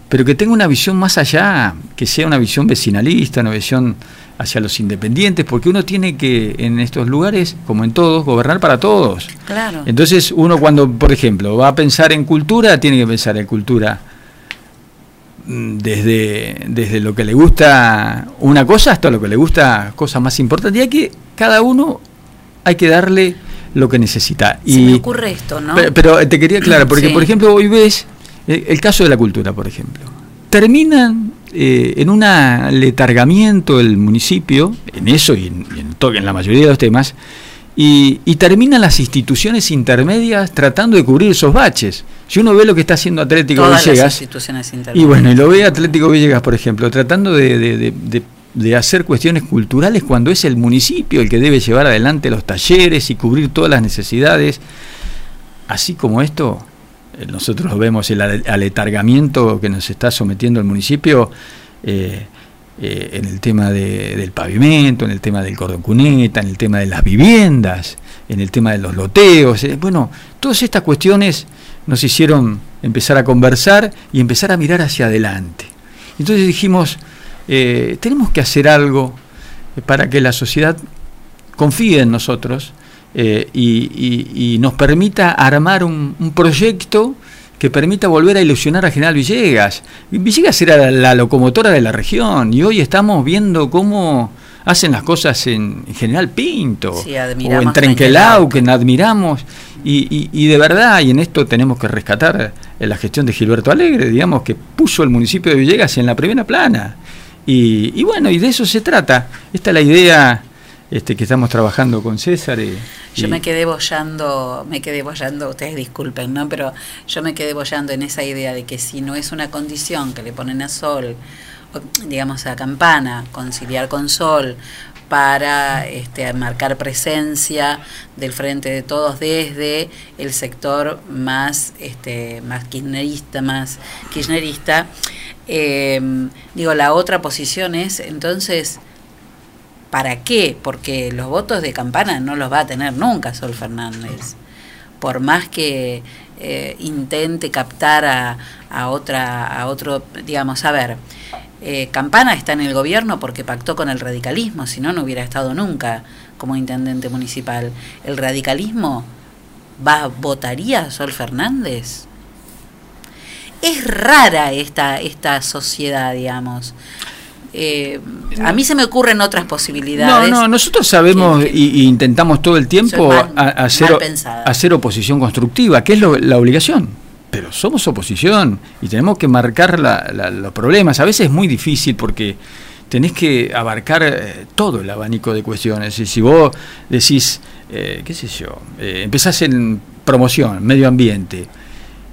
pero que tenga una visión más allá, que sea una visión vecinalista, una visión hacia los independientes, porque uno tiene que en estos lugares, como en todos, gobernar para todos. Claro. Entonces uno cuando, por ejemplo, va a pensar en cultura, tiene que pensar en cultura mm, desde, desde lo que le gusta una cosa hasta lo que le gusta cosas más importantes. Y hay que, cada uno hay que darle lo que necesita. Se y, me ocurre esto, ¿no? Pe- Pero, te quería aclarar, porque Sí. por ejemplo hoy ves el caso de la cultura, por ejemplo. Terminan eh, en un letargamiento el municipio, en eso y en, y en to- en la mayoría de los temas, y, y terminan las instituciones intermedias tratando de cubrir esos baches. Si uno ve lo que está haciendo Atlético Todas Villegas, y bueno, y lo ve Atlético Villegas, por ejemplo, tratando de, de- de- de- de hacer cuestiones culturales cuando es el municipio el que debe llevar adelante los talleres y cubrir todas las necesidades. Así como esto, eh, nosotros vemos el ale- aletargamiento que nos está sometiendo el municipio eh, eh, en el tema de- del pavimento, en el tema del cordón cuneta, en el tema de las viviendas, en el tema de los loteos. eh, bueno, todas estas cuestiones nos hicieron empezar a conversar y empezar a mirar hacia adelante. Entonces dijimos, eh, tenemos que hacer algo eh, para que la sociedad confíe en nosotros eh, y, y- y nos permita armar un, un proyecto que permita volver a ilusionar a General Villegas. Villegas era la, locomotora de la región y hoy estamos viendo cómo hacen las cosas en, en General Pinto Sí, o en Trenquelau, que admiramos. Y, y- y de verdad, y en esto tenemos que rescatar eh, la gestión de Gilberto Alegre, digamos, que puso el municipio de Villegas en la primera plana. Y, y bueno, y de eso se trata. Esta es la idea este, que estamos trabajando con César. y- Yo y- me quedé bollando, me quedé bollando, ustedes disculpen, ¿no? Pero yo me quedé bollando en esa idea de que si no es una condición que le ponen a Sol, digamos a Campana, conciliar con Sol, para este, marcar presencia del frente de todos desde el sector más este, más kirchnerista, más kirchnerista. Eh, digo, la otra posición es entonces ¿Para qué? Porque los votos de campana no los va a tener nunca Sol Fernández. Por más que eh, intente captar a, a otra, a otro, digamos, a ver, eh, Campana está en el gobierno porque pactó con el radicalismo, si no, no hubiera estado nunca como intendente municipal. ¿El radicalismo va, votaría Sol Fernández? Es rara esta, esta sociedad, digamos. Eh, a mí se me ocurren otras No, posibilidades. no, nosotros sabemos y, y intentamos todo el tiempo Son mal- a- a hacer, hacer oposición constructiva, que es lo- la obligación. Pero somos oposición y tenemos que marcar la- la- los problemas. A veces es muy difícil porque tenés que abarcar eh, todo el abanico de cuestiones. Y si vos decís, eh, qué sé yo, empezás en promoción, medio ambiente,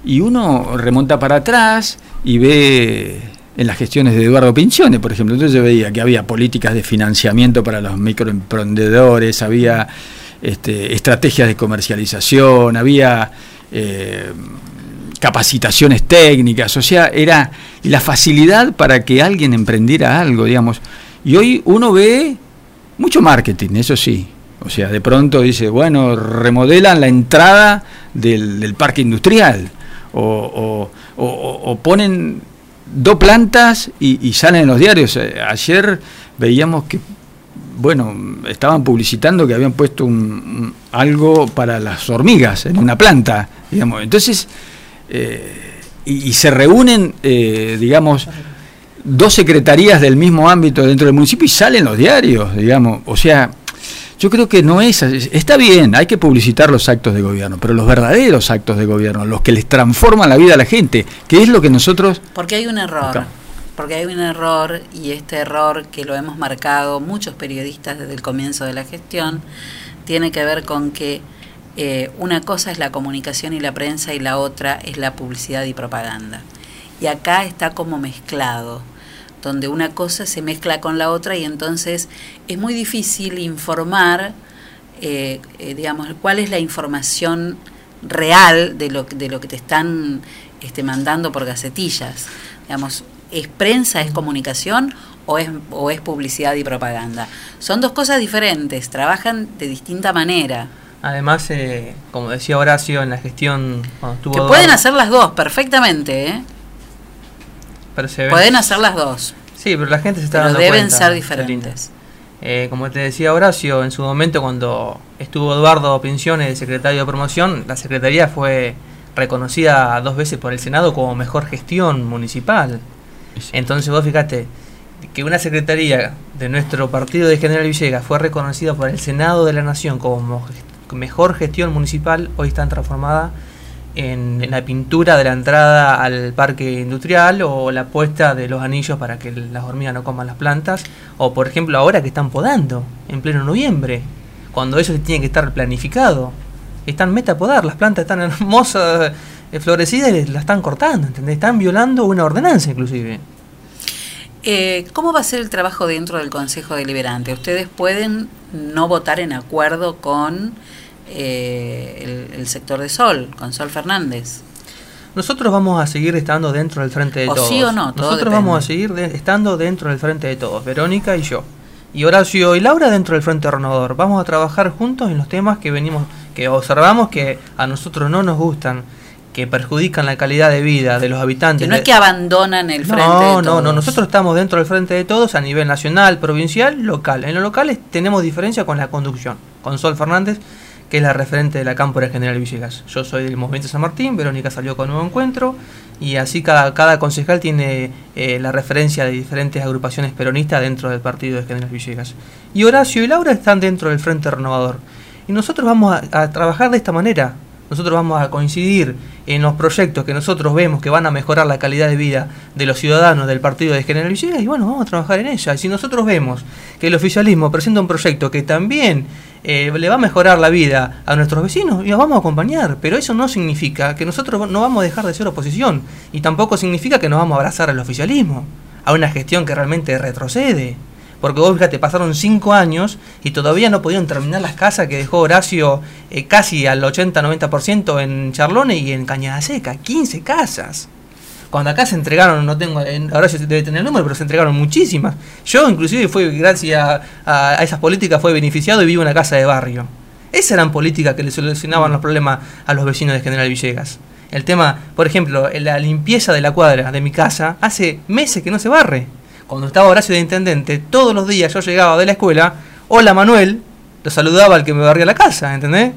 y uno remonta para atrás y ve en las gestiones de Eduardo Pinchone, por ejemplo, entonces yo veía que había políticas de financiamiento para los microemprendedores, había este, estrategias de comercialización, había eh, capacitaciones técnicas, o sea, era la facilidad para que alguien emprendiera algo, digamos. Y hoy uno ve mucho marketing, eso sí. O sea, de pronto dice, bueno, remodelan la entrada del, del parque industrial. O, o- o- o- ponen dos plantas y, salen en los diarios. Eh, Ayer veíamos que, bueno, estaban publicitando que habían puesto un, algo para las hormigas en una planta, digamos. Entonces, eh, y, y se reúnen, eh, digamos, dos secretarías del mismo ámbito dentro del municipio y salen los diarios, digamos. O sea, yo creo que no es así. Está bien, hay que publicitar los actos de gobierno, pero los verdaderos actos de gobierno, los que les transforman la vida a la gente, que es lo que nosotros... Porque hay un error. Acá. Porque hay un error y este error que lo hemos marcado muchos periodistas desde el comienzo de la gestión tiene que ver con que eh, una cosa es la comunicación y la prensa y la otra es la publicidad y propaganda. Y acá está como mezclado, donde una cosa se mezcla con la otra y entonces es muy difícil informar, eh, eh, digamos, cuál es la información real de lo, de lo que te están este, mandando por gacetillas. Digamos, ¿es prensa, es comunicación o es, o es publicidad y propaganda? Son dos cosas diferentes, trabajan de distinta manera. Además, eh, como decía Horacio en la gestión cuando estuvo Que pueden hacer las dos perfectamente, ¿eh? Pueden hacer las dos. Sí, pero la gente se está Pero dando deben cuenta, ser diferentes. Eh, como te decía Horacio, en su momento cuando estuvo Eduardo Pinciones, el secretario de promoción, la secretaría fue reconocida dos veces por el Senado como mejor gestión municipal. Entonces vos fíjate que una secretaría de nuestro partido de General Villegas fue reconocida por el Senado de la Nación como mejor gestión municipal, hoy está transformada en, la pintura de la entrada al parque industrial o la puesta de los anillos para que las hormigas no coman las plantas o por ejemplo ahora que están podando en pleno noviembre cuando eso tiene que estar planificado están meta a podar las plantas están hermosas eh, florecidas y las están cortando ¿entendés? están violando una ordenanza inclusive Eh, ¿Cómo va a ser el trabajo dentro del Consejo Deliberante? ¿Ustedes pueden no votar en acuerdo con eh, el, el sector de Sol, con Sol Fernández? Nosotros vamos a seguir estando dentro del frente de O todos. sí o no, todo Nosotros depende. vamos a seguir de- estando dentro del frente de todos, Verónica y yo. Y Horacio y Laura dentro del frente renovador. Vamos a trabajar juntos en los temas que venimos, que observamos que a nosotros no nos gustan, que perjudican la calidad de vida de los habitantes. Que no es que abandonan el frente no, de no, todos. no, nosotros estamos dentro del frente de todos a nivel nacional, provincial, local. En los locales tenemos diferencia con la conducción, con Sol Fernández, que es la referente de la Cámpora General Villegas. Yo soy del Movimiento San Martín, Verónica salió con Nuevo Encuentro, y así cada, cada concejal tiene eh, la referencia de diferentes agrupaciones peronistas dentro del partido de General Villegas. Y Horacio y Laura están dentro del Frente Renovador. Y nosotros vamos a, a trabajar de esta manera. Nosotros vamos a coincidir en los proyectos que nosotros vemos que van a mejorar la calidad de vida de los ciudadanos del partido de General Villegas y bueno, vamos a trabajar en ella. Y si nosotros vemos que el oficialismo presenta un proyecto que también eh, le va a mejorar la vida a nuestros vecinos, y los vamos a acompañar. Pero eso no significa que nosotros no vamos a dejar de ser oposición y tampoco significa que nos vamos a abrazar al oficialismo, a una gestión que realmente retrocede. Porque vos fíjate, pasaron cinco años y todavía no pudieron terminar las casas que dejó Horacio eh, casi al 80-90% en Charlones y en Cañada Seca. 15 casas. Cuando acá se entregaron, no tengo, en- Horacio debe tener el número, pero se entregaron muchísimas. Yo inclusive fue gracias a, a esas políticas fue beneficiado y vivo en una casa de barrio. Esas eran políticas que le solucionaban los problemas a los vecinos de General Villegas. El tema, por ejemplo, la limpieza de la cuadra de mi casa, hace meses que no se barre. Cuando estaba Horacio de intendente, todos los días yo llegaba de la escuela, hola Manuel, lo saludaba al que me barría la casa, ¿entendés?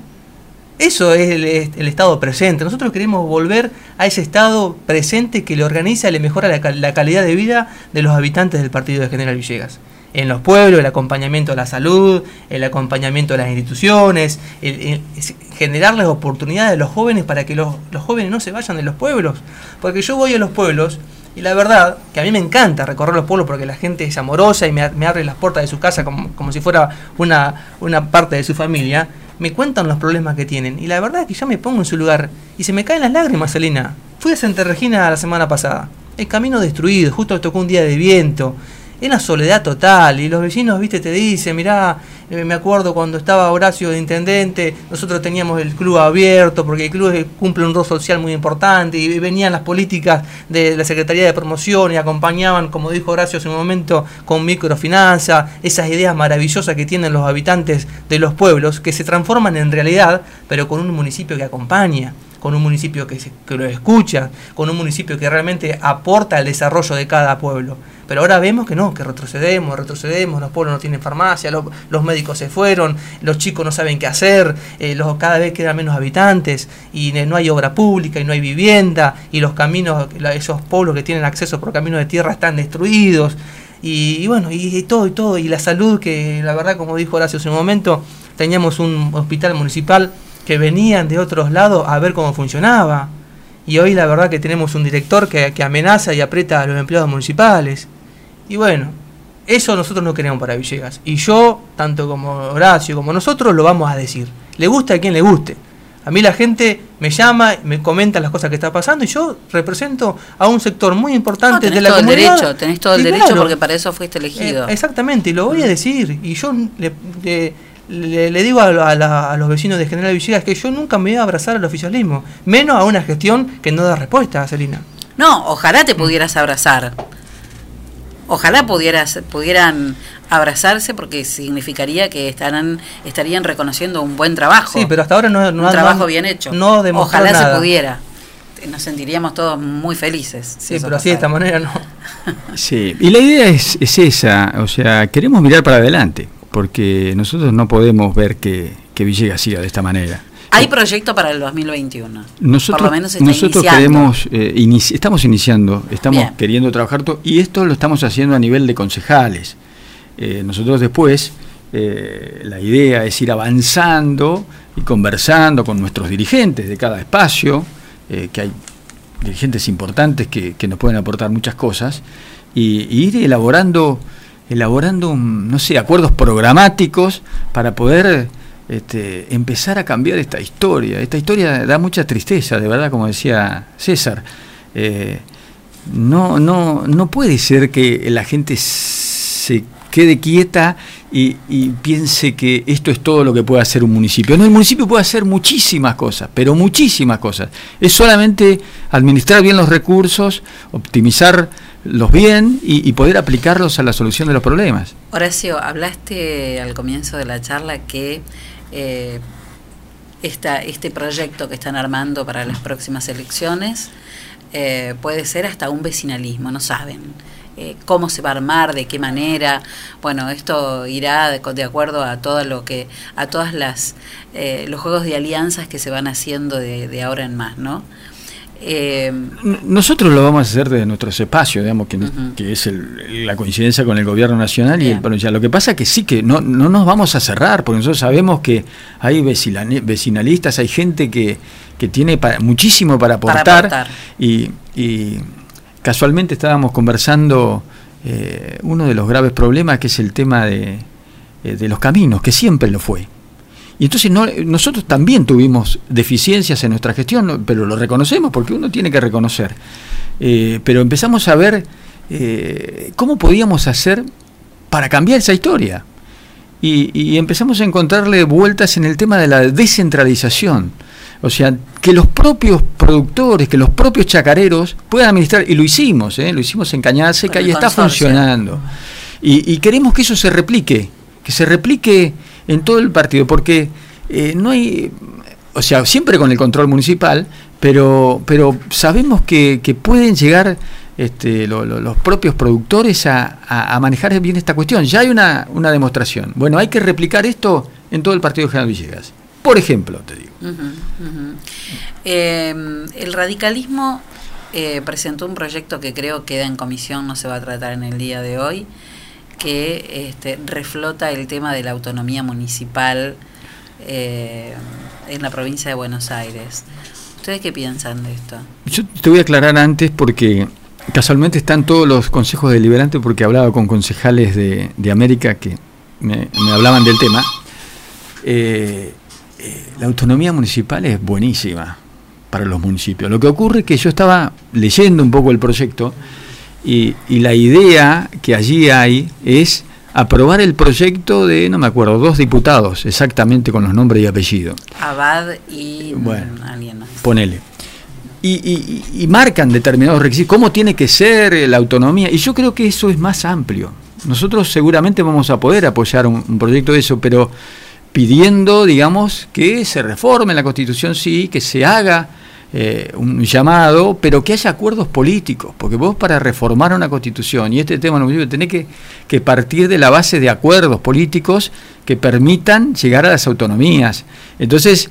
Eso es el, es el estado presente. Nosotros queremos volver a ese estado presente que le organiza y le mejora la, cal- la calidad de vida de los habitantes del partido de General Villegas. En los pueblos, el acompañamiento a la salud, el acompañamiento a las instituciones, el- el- es generarles oportunidades a los jóvenes para que los jóvenes no se vayan de los pueblos. Porque yo voy a los pueblos y la verdad que a mí me encanta recorrer los pueblos porque la gente es amorosa y me, abre las puertas de su casa como, como si fuera una, una parte de su familia. Me cuentan los problemas que tienen y la verdad es que yo me pongo en su lugar y se me caen las lágrimas, Selena. Fui a Santa Regina la semana pasada. El camino destruido, justo tocó un día de viento. Es una soledad total y los vecinos, viste, te dicen, mirá, eh, me acuerdo cuando estaba Horacio de intendente, nosotros teníamos el club abierto porque el club cumple un rol social muy importante y venían las políticas de la Secretaría de Promoción y acompañaban, como dijo Horacio hace un momento, con microfinanza, esas ideas maravillosas que tienen los habitantes de los pueblos que se transforman en realidad, pero con un municipio que acompaña con un municipio que, se- que lo escucha, con un municipio que realmente aporta al desarrollo de cada pueblo. Pero ahora vemos que no, que retrocedemos, retrocedemos, los pueblos no tienen farmacia, lo- los médicos se fueron, los chicos no saben qué hacer, eh, los, cada vez quedan menos habitantes y no hay obra pública y no hay vivienda y los caminos, esos pueblos que tienen acceso por caminos de tierra están destruidos. Y, y bueno, y, y todo y todo, y la salud que la verdad, como dijo Horacio hace un momento, teníamos un hospital municipal que venían de otros lados a ver cómo funcionaba. Y hoy la verdad que tenemos un director que, que amenaza y aprieta a los empleados municipales. Y bueno, eso nosotros no queremos para Villegas. Y yo, tanto como Horacio como nosotros, lo vamos a decir. Le gusta a quien le guste. A mí la gente me llama, me comenta las cosas que está pasando y yo represento a un sector muy importante de la todo el derecho, tenés todo el Y derecho claro, porque para eso fuiste elegido. eh, exactamente, y lo voy a decir. Y yo le, le- le- le digo a, a la- a los vecinos de General Villegas que yo nunca me voy a abrazar al oficialismo, menos a una gestión que no da respuesta, Celina. No, ojalá te pudieras abrazar. Ojalá pudieras, pudieran abrazarse porque significaría que estarán, estarían reconociendo un buen trabajo. Sí, pero hasta ahora no, no un no- trabajo bien hecho. No Ojalá nada. se pudiera. nos sentiríamos todos muy felices. si Sí, pero así de esta manera no. Sí, y la idea es, es esa, o sea, queremos mirar para adelante, porque nosotros no podemos ver que, que Villegas siga de esta manera. Hay proyecto para el 2021. Nosotros, Por lo menos nosotros iniciando. queremos, eh, inici- estamos iniciando, estamos Bien. queriendo trabajar todo, y esto lo estamos haciendo a nivel de concejales. Eh, nosotros después, eh, la idea es ir avanzando y conversando con nuestros dirigentes de cada espacio, que hay dirigentes importantes que, que nos pueden aportar muchas cosas, y, y ir elaborando, elaborando, un, no sé, acuerdos programáticos para poder este, empezar a cambiar esta historia. Esta historia da mucha tristeza, de verdad, como decía César. Eh, no, no, no puede ser que la gente se quede quieta y, piense que esto es todo lo que puede hacer un municipio. No, el municipio puede hacer muchísimas cosas, pero muchísimas cosas. Es solamente administrar bien los recursos, optimizarlos bien y, y poder aplicarlos a la solución de los problemas. Horacio, hablaste al comienzo de la charla que eh, esta, este proyecto que están armando para las próximas elecciones eh, puede ser hasta un vecinalismo, no saben eh, cómo se va a armar, de qué manera. Bueno, esto irá de, de acuerdo a todo lo que, a todas las eh, los juegos de alianzas que se van haciendo de, de ahora en más, ¿no? Eh, Nosotros lo vamos a hacer desde nuestros espacios, digamos, que, que es el- la coincidencia con el gobierno nacional y el provincial. Lo que pasa es que sí, que no, no nos vamos a cerrar, porque nosotros sabemos que hay vecinali- vecinalistas, hay gente que, que tiene pa- muchísimo para Para aportar, aportar. Y, y casualmente estábamos conversando eh, uno de los graves problemas que es el tema de, eh, de los caminos, que siempre lo fue. Y entonces no, nosotros también tuvimos deficiencias en nuestra gestión, pero lo reconocemos porque uno tiene que reconocer. Eh, pero empezamos a ver eh, cómo podíamos hacer para cambiar esa historia. Y, y empezamos a encontrarle vueltas en el tema de la descentralización. O sea, que los propios productores, que los propios chacareros puedan administrar, y lo hicimos, ¿eh? lo hicimos en Cañada Seca y está funcionando. Y, y queremos que eso se replique, que se replique en todo el partido, porque eh, no hay, o sea, siempre con el control municipal, pero, pero sabemos que, que pueden llegar este, lo- lo- los propios productores a, manejar bien esta cuestión. Ya hay una, una demostración. Bueno, hay que replicar esto en todo el partido de General Villegas. Por ejemplo, te digo. Eh, el radicalismo eh, presentó un proyecto que creo queda en comisión, no se va a tratar en el día de hoy, que este, reflota el tema de la autonomía municipal eh, en la provincia de Buenos Aires. ¿Ustedes qué piensan de esto? Yo te voy a aclarar antes porque casualmente están todos los consejos deliberantes porque hablaba con concejales de, de América que me, me hablaban del tema. Eh, eh, la autonomía municipal es buenísima para los municipios. Lo que ocurre es que yo estaba leyendo un poco el proyecto y, y la idea que allí hay es aprobar el proyecto de, no me acuerdo, dos diputados, exactamente con los nombres y apellidos. Abad y Bueno. alguien más. Ponele. Y, y- y- y marcan determinados requisitos, cómo tiene que ser la autonomía, y yo creo que eso es más amplio. Nosotros seguramente vamos a poder apoyar un, un proyecto de eso, pero pidiendo, digamos, que se reforme la Constitución, sí, que se haga eh, un llamado, pero que haya acuerdos políticos, porque vos para reformar una Constitución, y este tema no tenés que, que partir de la base de acuerdos políticos que permitan llegar a las autonomías. Entonces,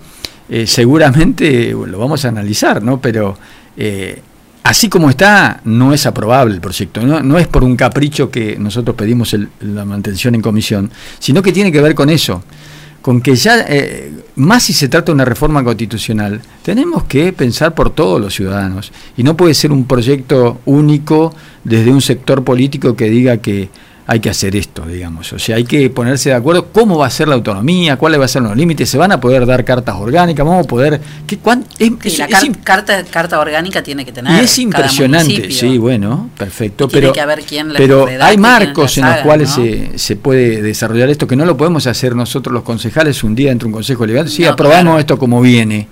eh, seguramente lo vamos a analizar, ¿no? Pero eh, así como está, no es aprobable el proyecto. No, no es por un capricho que nosotros pedimos la mantención en comisión, sino que tiene que ver con eso. Con que ya, más si se trata de una reforma constitucional, tenemos que pensar por todos los ciudadanos. Y no puede ser un proyecto único desde un sector político que diga que hay que hacer esto, digamos. O sea, hay que ponerse de acuerdo cómo va a ser la autonomía, cuáles van a ser los límites, se van a poder dar cartas orgánicas, vamos a poder... ¿qué, cuán- es- la car- carta, carta orgánica tiene que tener. y es impresionante, sí, bueno, perfecto, tiene pero, que haber quién la pero redacte, hay marcos en los cuales ¿no? se, se puede desarrollar esto, que no lo podemos hacer nosotros los concejales un día dentro de un consejo legal, sí, No, aprobamos claro. esto como viene.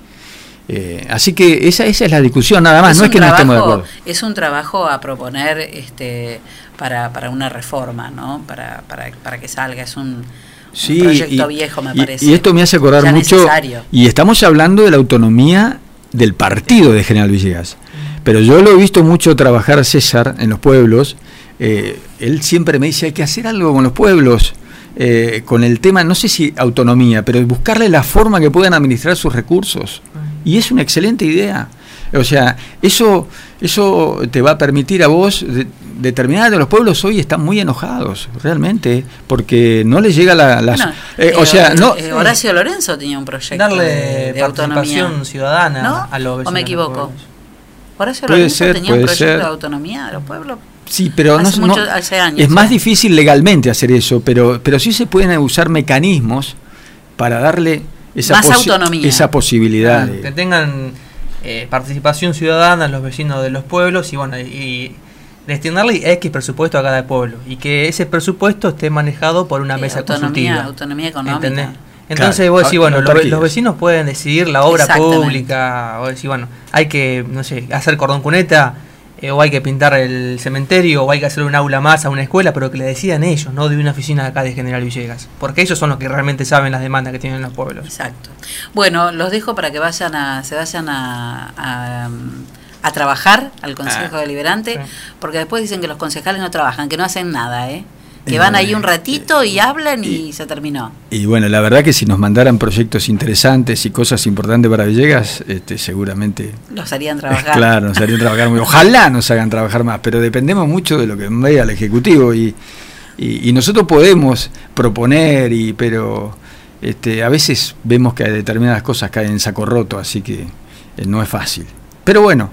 Eh, así que esa, esa es la discusión, nada más, no es que no estemos de acuerdo. Es un trabajo a proponer este para, para una reforma, ¿no? Para, para, para que salga. Es un, un proyecto y- viejo, me y- parece. Y esto me hace acordar Ya mucho. necesario. Y estamos hablando de la autonomía del partido de General Villegas. Pero yo lo he visto mucho trabajar a César en los pueblos. eh, él siempre me dice, hay que hacer algo con los pueblos, eh, con el tema, no sé si autonomía, pero buscarle la forma que puedan administrar sus recursos. Y es una excelente idea. O sea, eso, eso te va a permitir a vos, de- determinados de los pueblos hoy están muy enojados, realmente, porque no les llega la... la- Bueno, eh, o eh, sea, no... eh, Horacio Lorenzo tenía un proyecto Darle de, de autonomía. ciudadana ¿No? a los ¿O vecinos me de los equivoco? Horacio Puede Lorenzo ser, tenía un proyecto ser. de autonomía de los pueblos. Sí, pero no, Hace no- mucho- hace años, es más difícil legalmente hacer eso, pero, pero sí se pueden usar mecanismos para darle esa, Más posi- autonomía. esa posibilidad. de- que tengan eh, participación ciudadana los vecinos de los pueblos y bueno y destinarle X presupuesto a cada pueblo y que ese presupuesto esté manejado por una Sí, mesa autonomía, consultiva. autonomía económica. ¿Entendés? Entonces Claro, vos decís, a- bueno, los, los vecinos pueden decidir la obra pública, o decir, bueno, hay que, no sé, hacer cordón cuneta, eh, o hay que pintar el cementerio, o hay que hacer un aula más a una escuela, pero que le decidan ellos, no de una oficina de acá de General Villegas. Porque ellos son los que realmente saben las demandas que tienen los pueblos. Exacto. Bueno, los dejo para que vayan a, se vayan a, a, a trabajar al Consejo Ah, Deliberante, porque después dicen que los concejales no trabajan, que no hacen nada, ¿eh? Que van ahí un ratito y hablan y se terminó. Y bueno, la verdad que si nos mandaran proyectos interesantes y cosas importantes para Villegas, este, seguramente Los harían trabajar. Claro, nos harían trabajar muy. Ojalá nos hagan trabajar más, pero dependemos mucho de lo que vea el Ejecutivo y, y, y nosotros podemos proponer, y pero este, a veces vemos que determinadas cosas caen en saco roto, así que eh, no es fácil. Pero bueno,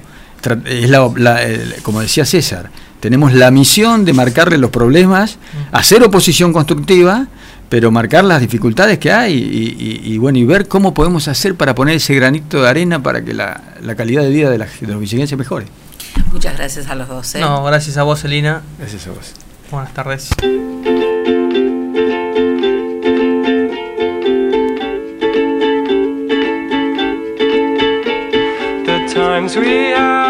es la, la- como decía César, tenemos la misión de marcarle los problemas, hacer oposición constructiva, pero marcar las dificultades que hay y, y- y, bueno y ver cómo podemos hacer para poner ese granito de arena para que la, la calidad de vida de, la- de los mejore. Muchas gracias a los dos. ¿eh? No, gracias a vos, Elina. Gracias a vos. Buenas tardes. the times we had.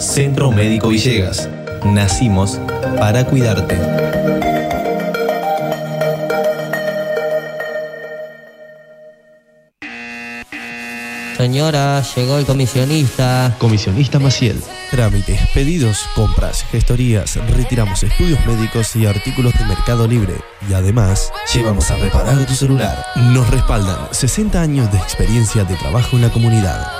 Centro Médico Villegas. Nacimos para cuidarte. Señora, llegó el comisionista. Comisionista Maciel. Trámites, pedidos, compras, gestorías, retiramos estudios médicos y artículos de Mercado Libre. Y además, llevamos a reparar tu celular. Nos respaldan 60 años de experiencia de trabajo en la comunidad.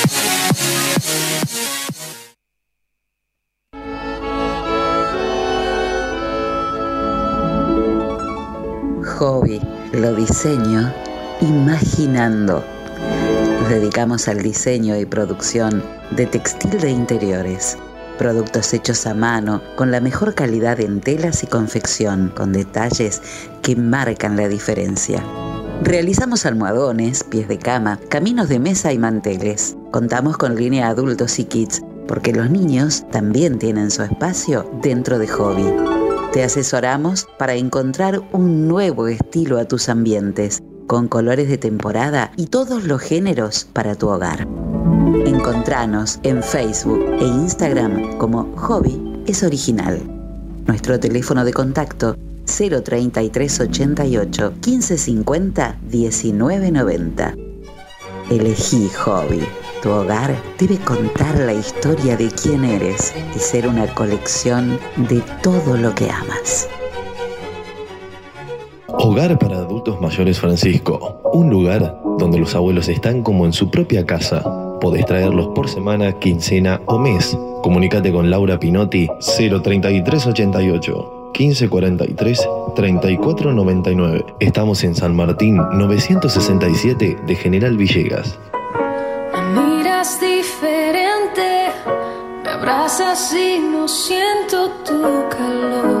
Hobby, lo diseño imaginando. Dedicamos al diseño y producción de textil de interiores. Productos hechos a mano con la mejor calidad en telas y confección, con detalles que marcan la diferencia. Realizamos almohadones, pies de cama, caminos de mesa y manteles. Contamos con línea adultos y kids, porque los niños también tienen su espacio dentro de Hobby. Te asesoramos para encontrar un nuevo estilo a tus ambientes, con colores de temporada y todos los géneros para tu hogar. Encontranos en Facebook e Instagram como Hobby es Original. Nuestro teléfono de contacto 03388 1550 1990. Elegí Hobby. Tu hogar debe contar la historia de quién eres y ser una colección de todo lo que amas. Hogar para Adultos Mayores Francisco. Un lugar donde los abuelos están como en su propia casa. Podés traerlos por semana, quincena o mes. Comunícate con Laura Pinotti 03388 1543 3499. Estamos en San Martín 967 de General Villegas. Me miras diferente, me abrazas y no siento tu calor.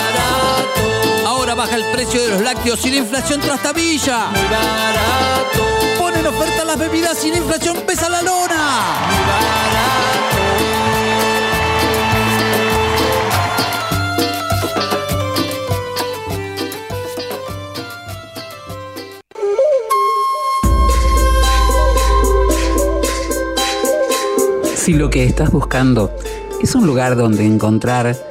Baja el precio de los lácteos y la inflación trastabilla. Muy barato. Ponen oferta las bebidas y la inflación pesa la lona. Muy barato. Si lo que estás buscando es un lugar donde encontrar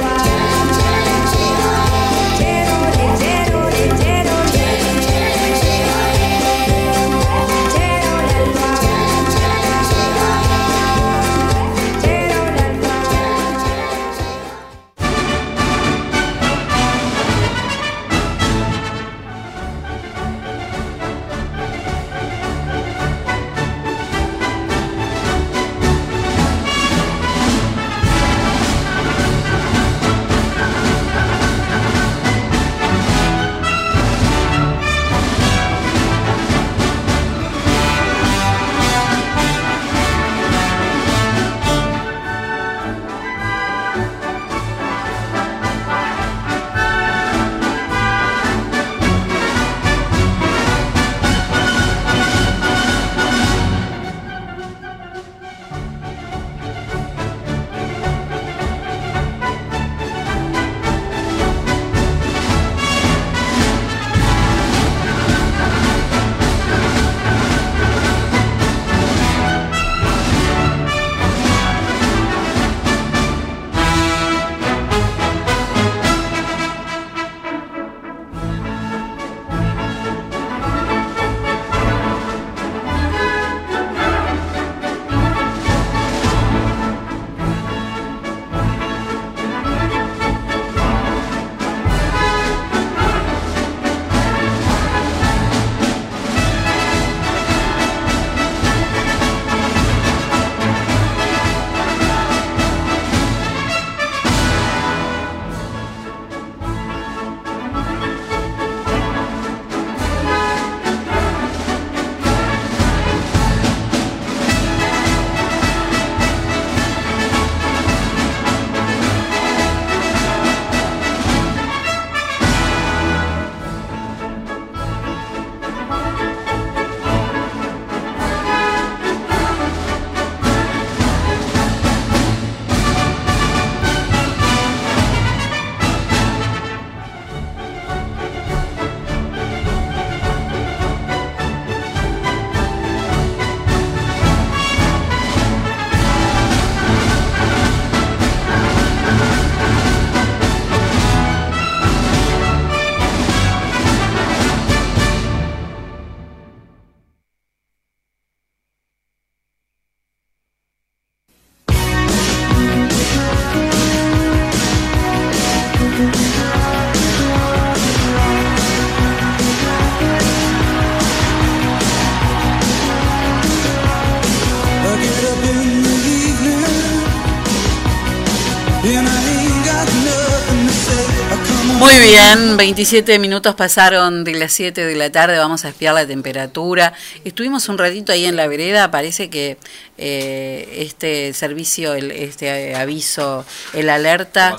Bien, 27 minutos pasaron de las 7 de la tarde, vamos a espiar la temperatura. Estuvimos un ratito ahí en la vereda, parece que eh, este servicio, el, este aviso, el alerta,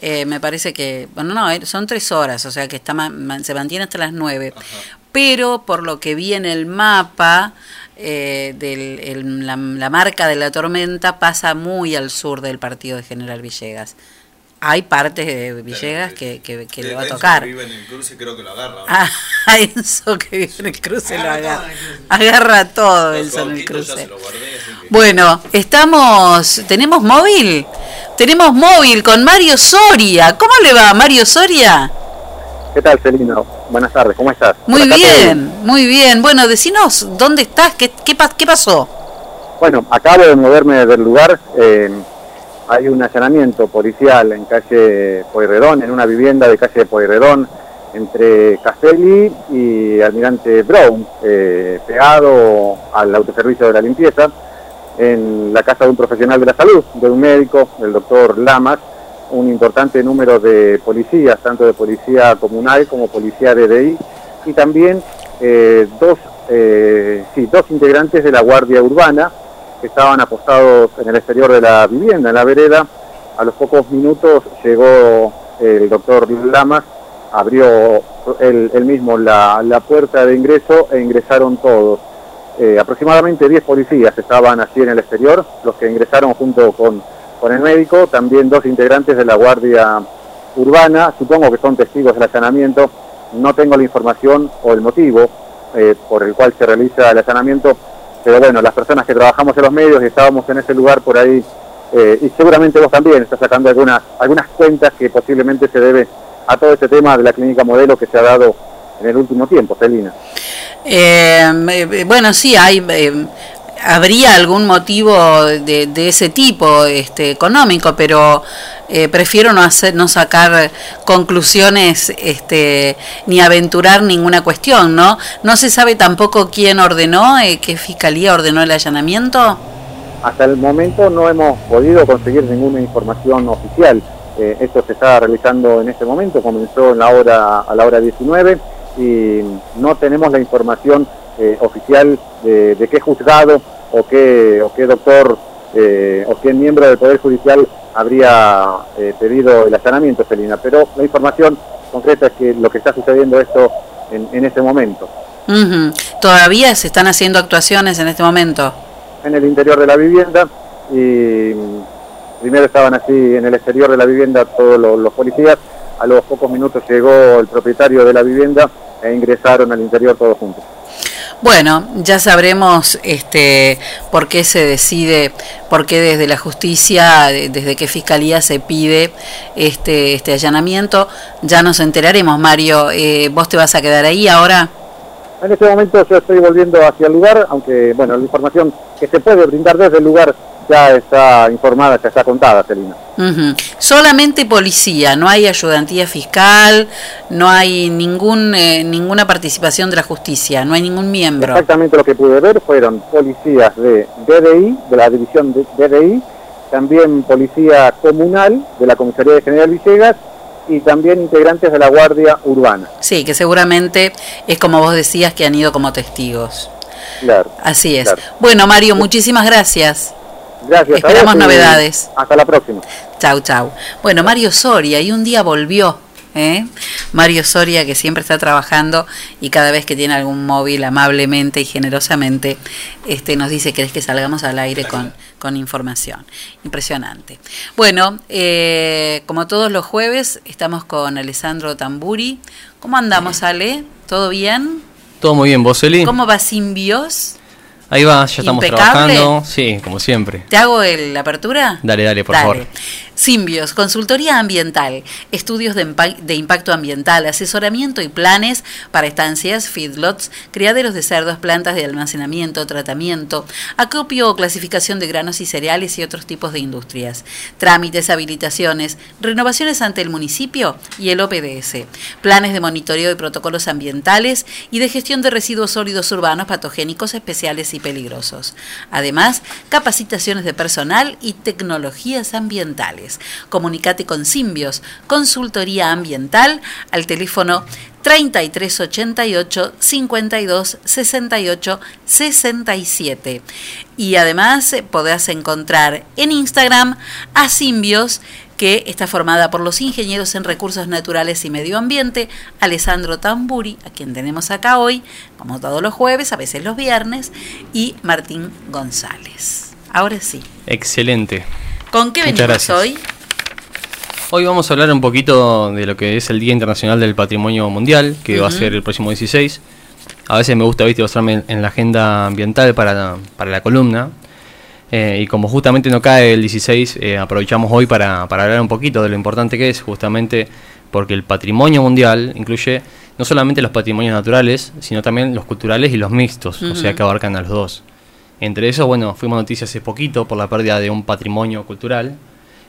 eh, me parece que, bueno, no, eh, son tres horas, o sea que está se mantiene hasta las 9. Pero por lo que vi en el mapa, eh, del, el- la, la marca de la tormenta pasa muy al sur del partido de General Villegas. Hay partes de Villegas que, que, que le va a tocar. vive en el cruce creo que lo agarra. Ah, Enzo que vive en el cruce lo agarra. Agarra todo Enzo en el cruce. Bueno, estamos, tenemos móvil. Tenemos móvil con Mario Soria. ¿Cómo le va, Mario Soria? ¿Qué tal, Celino? Buenas tardes, ¿cómo estás? Muy bien, muy bien. Bueno, decinos dónde estás, qué, qué, pa- qué pasó. Bueno, acabo de moverme del lugar. eh, hay un allanamiento policial en calle Pueyrredón, en una vivienda de calle Pueyrredón, entre Castelli y Almirante Brown, eh, pegado al autoservicio de la limpieza. en la casa de un profesional de la salud, de un médico, el doctor Lamas, un importante número de policías, tanto de policía comunal como policía de DI, y también eh, dos, eh, dos integrantes de la Guardia Urbana que estaban apostados en el exterior de la vivienda, en la vereda. A los pocos minutos llegó el doctor Lamas, abrió él, mismo la, la puerta de ingreso e ingresaron todos. Eh, aproximadamente 10 policías estaban así en el exterior, los que ingresaron junto con, con el médico, también dos integrantes de la Guardia Urbana, supongo que son testigos del allanamiento, no tengo la información o el motivo eh, por el cual se realiza el allanamiento, pero bueno, las personas que trabajamos en los medios y estábamos en ese lugar por ahí, eh, y seguramente vos también estás sacando algunas, algunas cuentas que posiblemente se debe a todo este tema de la clínica modelo que se ha dado en el último tiempo, Celina. Eh, eh, bueno, sí, hay, habría algún motivo de, de ese tipo este, económico, pero eh, prefiero no, hacer, no sacar conclusiones este, ni aventurar ninguna cuestión, ¿no? No se sabe tampoco quién ordenó, eh, qué fiscalía ordenó el allanamiento. Hasta el momento no hemos podido conseguir ninguna información oficial. Eh, esto se está realizando en este momento, comenzó en la hora, a la hora 19 y no tenemos la información eh, oficial de, de qué juzgado o qué, o qué doctor eh, o qué miembro del Poder Judicial habría eh, pedido el allanamiento, Celina. Pero la información concreta es que lo que está sucediendo esto en, en este momento. Todavía se están haciendo actuaciones en este momento. en el interior de la vivienda y primero estaban así en el exterior de la vivienda todos los, los policías, a los pocos minutos llegó el propietario de la vivienda e ingresaron al interior todos juntos. Bueno, ya sabremos este, por qué se decide, por qué desde la justicia, de- desde qué fiscalía se pide este, este allanamiento. Ya nos enteraremos, Mario. Eh, ¿Vos te vas a quedar ahí ahora? En este momento yo estoy volviendo hacia el lugar, aunque bueno, la información que se puede brindar desde el lugar ya está informada, ya está contada, Celina. Solamente policía, no hay ayudantía fiscal, no hay ningún eh, ninguna participación de la justicia, no hay ningún miembro. Exactamente lo que pude ver fueron policías de DDI, de la división de DDI, también policía comunal de la Comisaría de General Villegas y también integrantes de la Guardia Urbana. Sí, que seguramente es como vos decías que han ido como testigos. Claro. Así es. Claro. Bueno, Mario, muchísimas gracias. Gracias. Esperamos novedades. Hasta la próxima. Chau, chau. Bueno, Mario Soria, y un día volvió. ¿eh? Mario Soria, que siempre está trabajando y cada vez que tiene algún móvil, amablemente y generosamente, este, nos dice: ¿Querés que salgamos al aire con, con información? Impresionante. Bueno, eh, como todos los jueves, estamos con Alessandro Tamburi. ¿Cómo andamos, Ale? ¿Todo bien? Todo muy bien, vos, Eli. ¿Cómo va Simbios? Ahí va, ya estamos ¿Impecable? trabajando. Sí, como siempre. ¿Te hago el- la apertura? Dale, dale, por Dale. favor. Simbios, consultoría ambiental, estudios de, impa- de impacto ambiental, asesoramiento y planes para estancias, feedlots, criaderos de cerdos, plantas de almacenamiento, tratamiento, acopio o clasificación de granos y cereales y otros tipos de industrias, trámites, habilitaciones, renovaciones ante el municipio y el OPDS, planes de monitoreo y protocolos ambientales y de gestión de residuos sólidos urbanos patogénicos especiales y peligrosos. Además, capacitaciones de personal y tecnologías ambientales. Comunicate con Simbios, consultoría ambiental, al teléfono 3388 52 68 67. Y además eh, podrás encontrar en Instagram a Simbios, que está formada por los ingenieros en recursos naturales y medio ambiente, Alessandro Tamburi, a quien tenemos acá hoy, como todos los jueves, a veces los viernes, y Martín González. Ahora sí. Excelente. ¿Con qué Muchas venimos gracias. hoy? Hoy vamos a hablar un poquito de lo que es el Día Internacional del Patrimonio Mundial, que va a ser el próximo 16. A veces me gusta ¿viste, basarme en, la agenda ambiental para, para la columna. Eh, y como justamente no cae el 16, eh, aprovechamos hoy para, para hablar un poquito de lo importante que es, justamente porque el patrimonio mundial incluye no solamente los patrimonios naturales, sino también los culturales y los mixtos, o sea que abarcan a los dos. Entre esos, bueno, fuimos noticias hace poquito por la pérdida de un patrimonio cultural,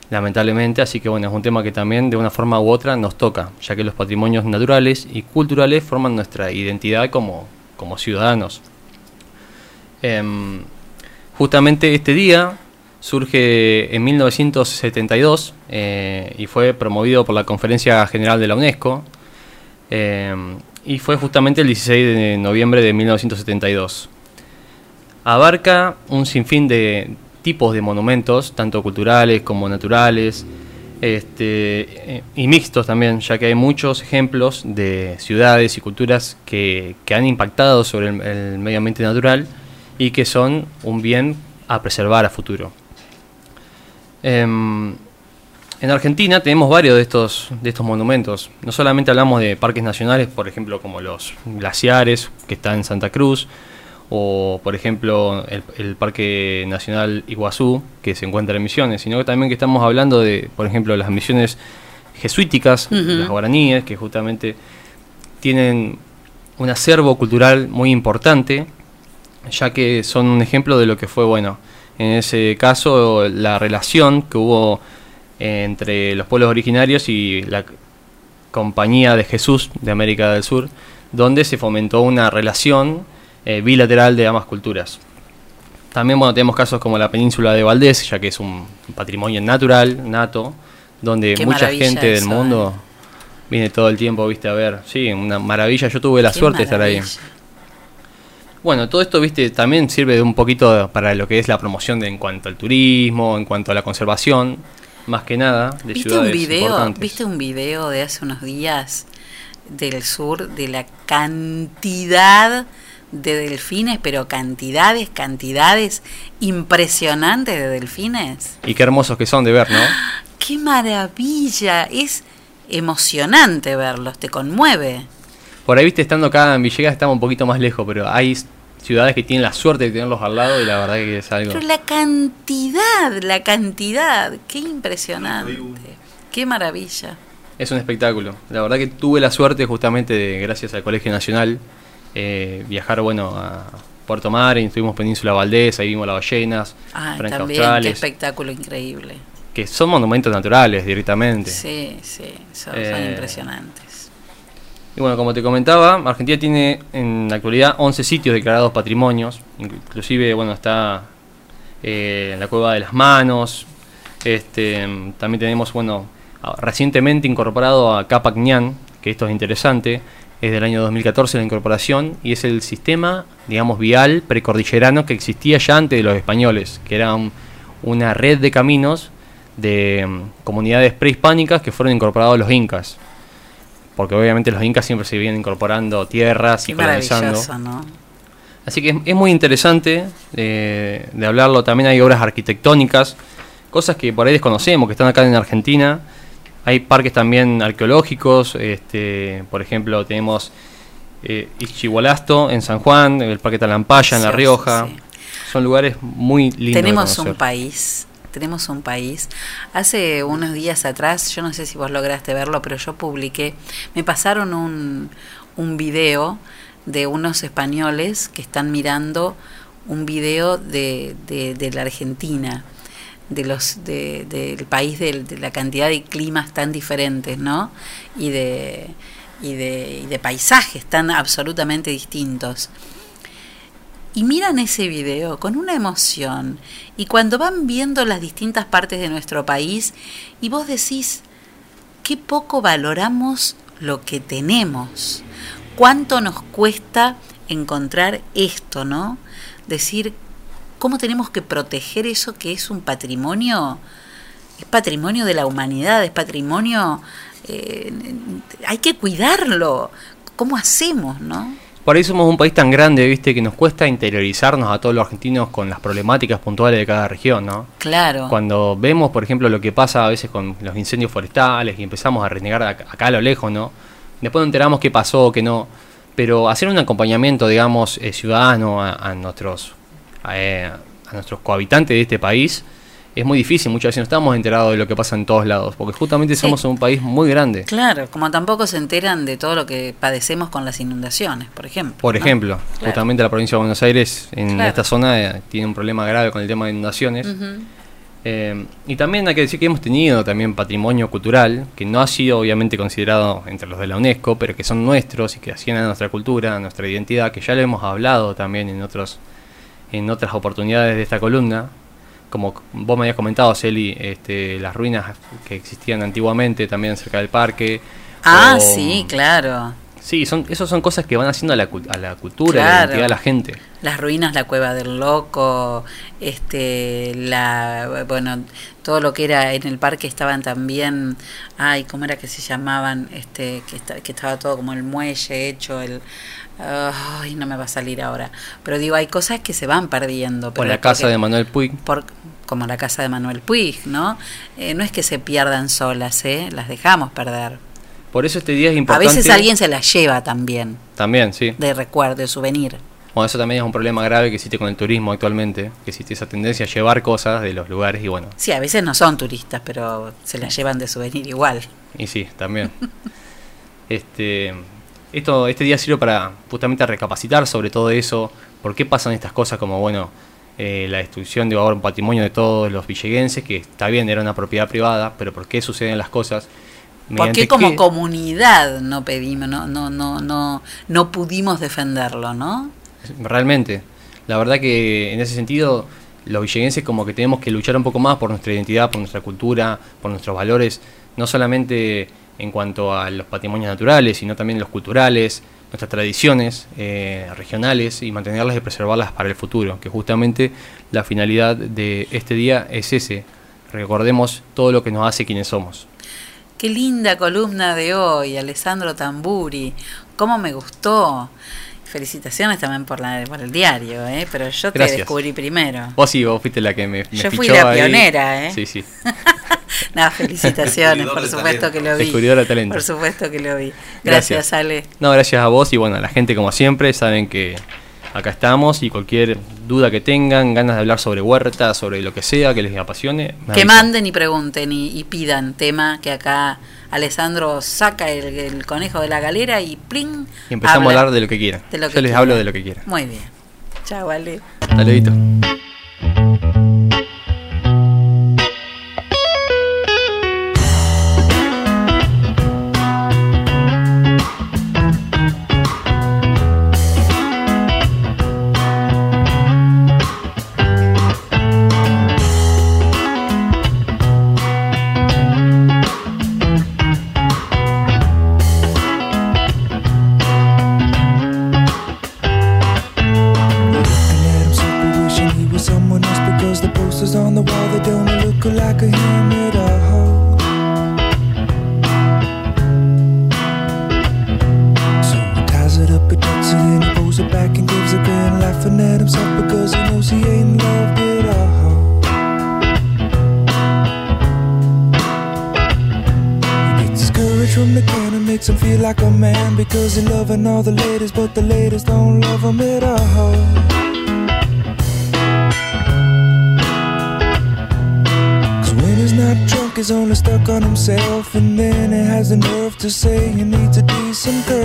lamentablemente, así que bueno, es un tema que también de una forma u otra nos toca, ya que los patrimonios naturales y culturales forman nuestra identidad como, como ciudadanos. Em, Justamente este día surge en 1972 eh, y fue promovido por la Conferencia General de la UNESCO eh, y fue justamente el 16 de noviembre de 1972. Abarca un sinfín de tipos de monumentos, tanto culturales como naturales, este, eh, y mixtos también, ya que hay muchos ejemplos de ciudades y culturas que, que han impactado sobre el, medio ambiente natural y que son un bien a preservar a futuro. Em, en Argentina tenemos varios de estos, de estos monumentos. No solamente hablamos de parques nacionales, por ejemplo, como los glaciares, que están en Santa Cruz, o por ejemplo el, el Parque Nacional Iguazú, que se encuentra en Misiones, sino que también que estamos hablando de, por ejemplo, las misiones jesuíticas, las guaraníes, que justamente tienen un acervo cultural muy importante, ya que son un ejemplo de lo que fue, bueno, en ese caso, la relación que hubo entre los pueblos originarios y la Compañía de Jesús de América del Sur, donde se fomentó una relación eh, bilateral de ambas culturas. También bueno, tenemos casos como la península de Valdés, ya que es un patrimonio natural, nato, donde Qué mucha gente del mundo viene todo el tiempo, viste, a ver. Sí, una maravilla. Yo tuve la Qué suerte de estar ahí. Bueno, todo esto, viste, también sirve de un poquito para lo que es la promoción de, en cuanto al turismo, en cuanto a la conservación, más que nada, de ¿Viste ciudades un video? importantes. ¿Viste un video de hace unos días del sur de la cantidad de delfines, pero cantidades, cantidades impresionantes de delfines? Y qué hermosos que son de ver, ¿no? ¡Qué maravilla! Es emocionante verlos, te conmueve. Por ahí, viste, estando acá en Villegas estamos un poquito más lejos, pero hay ciudades que tienen la suerte de tenerlos al lado y la verdad que es algo... Pero la cantidad, la cantidad, qué impresionante. Qué maravilla. Es un espectáculo. La verdad que tuve la suerte justamente de, gracias al Colegio Nacional, eh, viajar, bueno, a Puerto Madryn, estuvimos Península Valdés, ahí vimos las ballenas, Ah, Franca también, qué espectáculo increíble. que son monumentos naturales directamente. Sí, sí, son, son Eh, impresionantes. Y bueno, como te comentaba, Argentina tiene en la actualidad 11 sitios declarados patrimonios, inclusive, bueno, está eh, la Cueva de las Manos, este, también tenemos, bueno, recientemente incorporado a Capac Ñan, que esto es interesante, es del año 2014 la incorporación, y es el sistema, digamos, vial precordillerano que existía ya antes de los españoles, que era un- una red de caminos de mm, comunidades prehispánicas que fueron incorporados a los incas porque obviamente los incas siempre se vienen incorporando tierras y colonizando. Así que es, es muy interesante eh, de hablarlo. También hay obras arquitectónicas, cosas que por ahí desconocemos, que están acá en Argentina. Hay parques también arqueológicos, este, por ejemplo tenemos eh, Ixchigualasto en San Juan, el Parque Talampaya en La Rioja. Son lugares muy lindos. Tenemos un país, tenemos un país. Hace unos días atrás, yo no sé si vos lograste verlo, pero yo publiqué, me pasaron un, un video de unos españoles que están mirando un video de, de, de la Argentina, de los de- del país del- de, la cantidad de climas tan diferentes, ¿no? Y de, y de, y de paisajes tan absolutamente distintos y miran ese video con una emoción y cuando van viendo las distintas partes de nuestro país y vos decís qué poco valoramos lo que tenemos, cuánto nos cuesta encontrar esto, ¿no? Decir cómo tenemos que proteger eso que es un patrimonio, es patrimonio de la humanidad, es patrimonio, eh, hay que cuidarlo, ¿cómo hacemos, no? Por ahí somos un país tan grande, viste, que nos cuesta interiorizarnos a todos los argentinos con las problemáticas puntuales de cada región, ¿no? Claro. Cuando vemos, por ejemplo, lo que pasa a veces con los incendios forestales y empezamos a renegar acá, a lo lejos, ¿no? Después nos enteramos qué pasó, qué no. Pero hacer un acompañamiento, digamos, eh, ciudadano a, a nuestros eh, a nuestros cohabitantes de este país es muy difícil. Muchas veces no estamos enterados de lo que pasa en todos lados, porque justamente Sí. somos un país muy grande. Claro, como tampoco se enteran de todo lo que padecemos con las inundaciones, por ejemplo. Por ¿no? ejemplo, Claro. justamente la provincia de Buenos Aires, en Claro. esta zona, eh, tiene un problema grave con el tema de inundaciones. Eh, y también hay que decir que hemos tenido también patrimonio cultural, que no ha sido obviamente considerado entre los de la UNESCO, pero que son nuestros y que hacían a nuestra cultura, a nuestra identidad, que ya lo hemos hablado también en otros en otras oportunidades de esta columna. Como vos me habías comentado, Celi, este, las ruinas que existían antiguamente también cerca del parque. Ah, o- sí, claro. Sí, son, esos son cosas que van haciendo a la, a la cultura, a la identidad de la gente. Las ruinas, la cueva del loco, este, la, bueno, todo lo que era en el parque estaban también, ay, ¿cómo era que se llamaban? Este, que, que estaba todo como el muelle hecho, el, ay, no me va a salir ahora. Pero digo, hay cosas que se van perdiendo. Pero la casa porque- de Manuel Puig. por, como la casa de Manuel Puig, ¿no? Eh, no es que se pierdan solas, ¿eh? Las dejamos perder. Por eso este día es A importante. veces alguien se las lleva también, También, sí. de recuerdo, de souvenir. Bueno, eso también es un problema grave que existe con el turismo actualmente, que existe esa tendencia a llevar cosas de los lugares y bueno, Sí, a veces no son turistas, pero se las llevan de souvenir igual. y sí, también. este, esto, este día sirve para justamente recapacitar sobre todo eso, por qué pasan estas cosas como, bueno, eh, la destrucción de ahora un patrimonio de todos los villeguenses, que está bien, era una propiedad privada, pero por qué suceden las cosas. ¿Por mediante qué como qué- comunidad no pedimos, no, no, no, no, no pudimos defenderlo, no? Realmente. La verdad que en ese sentido, los villeguenses como que tenemos que luchar un poco más por nuestra identidad, por nuestra cultura, por nuestros valores, no solamente en cuanto a los patrimonios naturales, sino también los culturales, nuestras tradiciones eh, regionales y mantenerlas y preservarlas para el futuro, que justamente la finalidad de este día es ese. Recordemos todo lo que nos hace quienes somos. Qué linda columna de hoy, Alessandro Tamburi. Cómo me gustó. Felicitaciones también por, la, por el diario, ¿eh? pero yo te Gracias. descubrí primero. Vos sí, vos fuiste la que me, me Yo fui la ahí. pionera, ¿eh? Sí, sí. No, felicitaciones, por supuesto talento. que lo vi. Descubridor de talento. Por supuesto que lo vi. Gracias, Gracias. Ale. No, gracias a vos y bueno, a la gente como siempre, saben que acá estamos y cualquier duda que tengan, ganas de hablar sobre huerta, sobre lo que sea que les apasione, Que manden y pregunten y, y pidan tema que acá Alessandro saca el, el conejo de la galera y plin. Y empezamos habla a hablar de lo que quieran. de lo Yo que les hablo de lo que quieran. Muy bien. Chao, Ale. Hasta luego. All the ladies, but the ladies don't love him at all. Cause when he's not drunk, he's only stuck on himself. And then he has the nerve to say he needs a decent girl.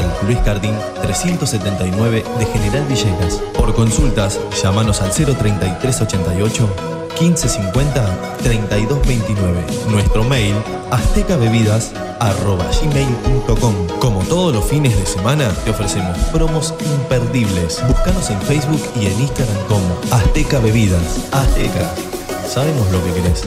Luis Cardín 379 de General Villegas. Por consultas, llámanos al 03388 1550 3229. Nuestro mail, aztecabebidas.gmail.com. Como todos los fines de semana, te ofrecemos promos imperdibles. Búscanos en Facebook y en Instagram como Azteca Bebidas. Azteca. Sabemos lo que querés.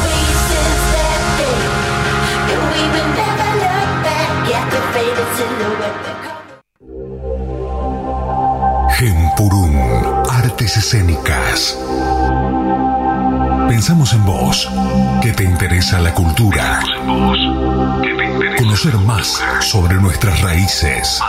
Gempurún, Artes Escénicas. Pensamos en vos, que te interesa la cultura. Conocer más sobre nuestras raíces.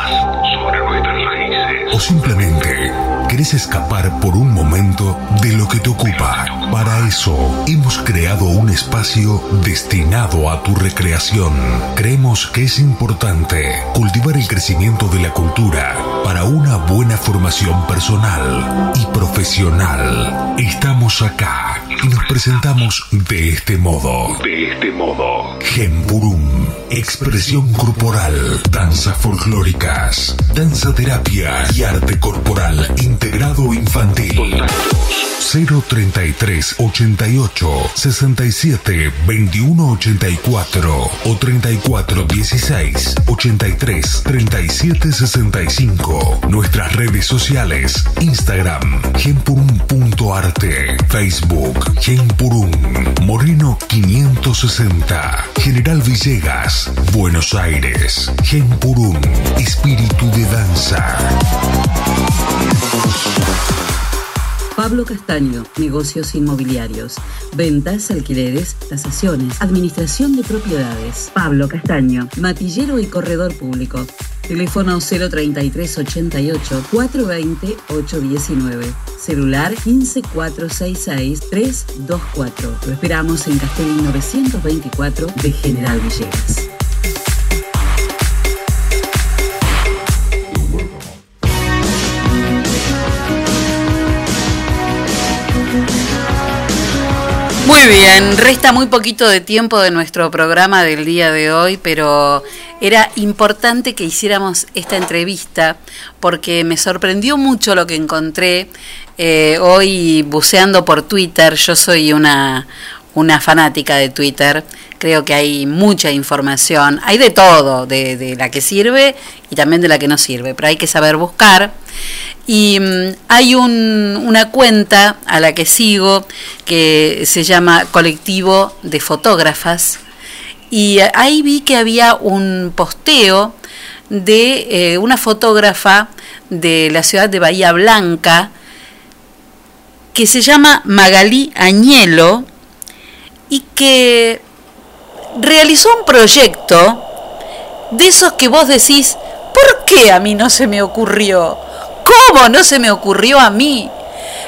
O simplemente querés escapar por un momento de lo que te ocupa. Para eso hemos creado un espacio destinado a tu recreación. Creemos que es importante cultivar el crecimiento de la cultura para una buena formación personal y profesional. Estamos acá nos presentamos de este modo. De este modo. Gempurum. Expresión corporal. Danzas folclóricas. Danza terapia y arte corporal integrado infantil. 033 88 67 21 84 o 34 16 83 37 65. Nuestras redes sociales: Instagram, gempurum.arte, Facebook, gempurum, Moreno 560, General Villegas, Buenos Aires, gempurum, espíritu de danza. Pablo Castaño, negocios inmobiliarios, ventas, alquileres, tasaciones, administración de propiedades. Pablo Castaño, matillero y corredor público. Teléfono 033 88 420 819. Celular 15466 324. Lo esperamos en Castellín 924 de General Villegas. Muy bien, resta muy poquito de tiempo de nuestro programa del día de hoy, pero era importante que hiciéramos esta entrevista porque me sorprendió mucho lo que encontré eh, hoy buceando por Twitter. Yo soy una, una fanática de Twitter, creo que hay mucha información, hay de todo, de, de la que sirve y también de la que no sirve, pero hay que saber buscar. Y mm, hay un- una cuenta a la que sigo que se llama Colectivo de Fotógrafas. Y ahí vi que había un posteo de eh, una fotógrafa de la ciudad de Bahía Blanca que se llama Magalí Añelo y que realizó un proyecto de esos que vos decís, ¿por qué a mí no se me ocurrió? ¿Cómo no se me ocurrió a mí?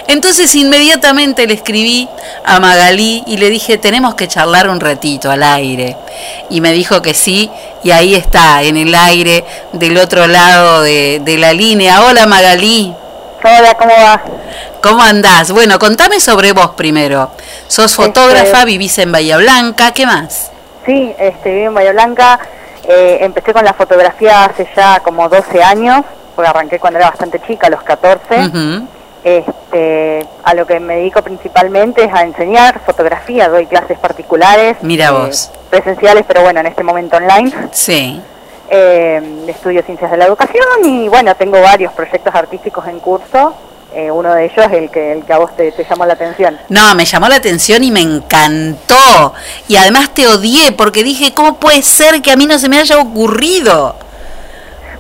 Entonces inmediatamente le escribí a Magalí y le dije, tenemos que charlar un ratito al aire. Y me dijo que sí, y ahí está, en el aire, del otro lado de, de la línea. Hola Magalí. Hola, ¿cómo va? ¿Cómo andás? Bueno, contame sobre vos primero. Sos fotógrafa, Este- vivís en Bahía Blanca, ¿qué más? Sí, este, vivo en Bahía Blanca. Eh, empecé con la fotografía hace ya como 12 años, porque arranqué cuando era bastante chica, a los 14. Ujú. este, a lo que me dedico principalmente es a enseñar fotografía, doy clases particulares. Mira eh, vos. Presenciales, pero bueno, en este momento online. Sí. Eh, estudio ciencias de la educación y bueno, tengo varios proyectos artísticos en curso. Eh, uno de ellos es el que, el que a vos te, te llamó la atención. No, me llamó la atención y me encantó. Y además te odié porque dije, ¿cómo puede ser que a mí no se me haya ocurrido?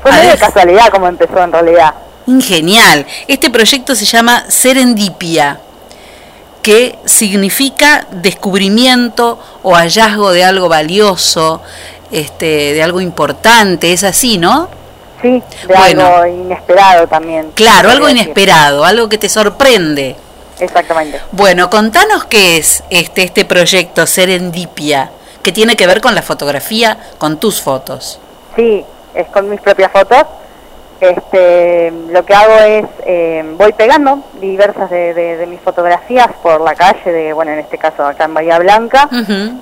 Fue medio de casualidad como empezó en realidad. Genial. Este proyecto se llama Serendipia, que significa descubrimiento o hallazgo de algo valioso, este, de algo importante. Es así, ¿no? Sí, de Bueno. algo inesperado también. Claro, algo decir. inesperado, algo que te sorprende. Exactamente. Bueno, contanos qué es este, este proyecto Serendipia, que tiene que ver con la fotografía, con tus fotos. Sí, es con mis propias fotos. Este, lo que hago es, eh, voy pegando diversas de, de- de mis fotografías por la calle, de bueno, en este caso acá en Bahía Blanca,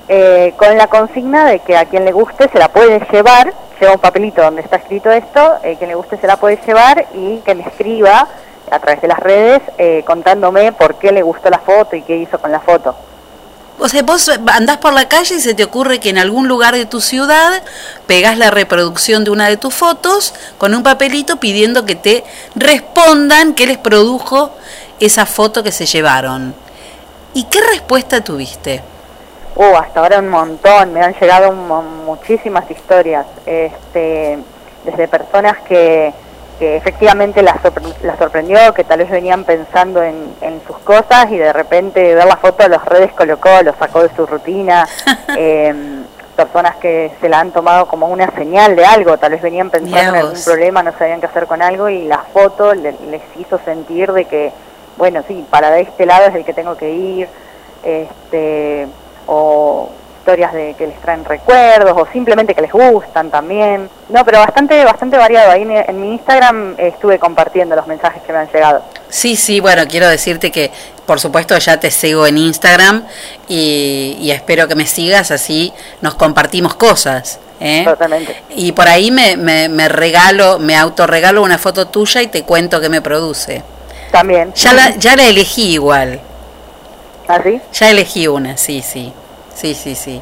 eh, con la consigna de que a quien le guste se la puede llevar, lleva un papelito donde está escrito esto, eh, quien le guste se la puede llevar y que me escriba a través de las redes eh, contándome por qué le gustó la foto y qué hizo con la foto. O sea, vos andás por la calle y se te ocurre que en algún lugar de tu ciudad pegás la reproducción de una de tus fotos con un papelito pidiendo que te respondan qué les produjo esa foto que se llevaron. ¿Y qué respuesta tuviste? Uh, hasta ahora un montón, me han llegado un muchísimas historias, este, desde personas que, que efectivamente las, sorpre- las sorprendió, que tal vez venían pensando en, en sus cosas y de repente ver la foto los redes colocó, lo sacó de su rutina, em, personas que se la han tomado como una señal de algo, tal vez venían pensando en algún problema, no sabían qué hacer con algo y la foto le- les hizo sentir de que, bueno, sí, para de este lado es el que tengo que ir, este, o historias de que les traen recuerdos o simplemente que les gustan también. No, pero bastante bastante variado. Ahí en, mi Instagram estuve compartiendo los mensajes que me han llegado. Sí, sí, bueno, quiero decirte que por supuesto ya te sigo en Instagram y, y espero que me sigas, así nos compartimos cosas. ¿eh? Totalmente. Y por ahí me, me, me regalo, me autorregalo una foto tuya y te cuento qué me produce. También. Ya la, ya la elegí igual. ¿Ah, sí? Ya elegí una, sí, sí. Sí, sí, sí.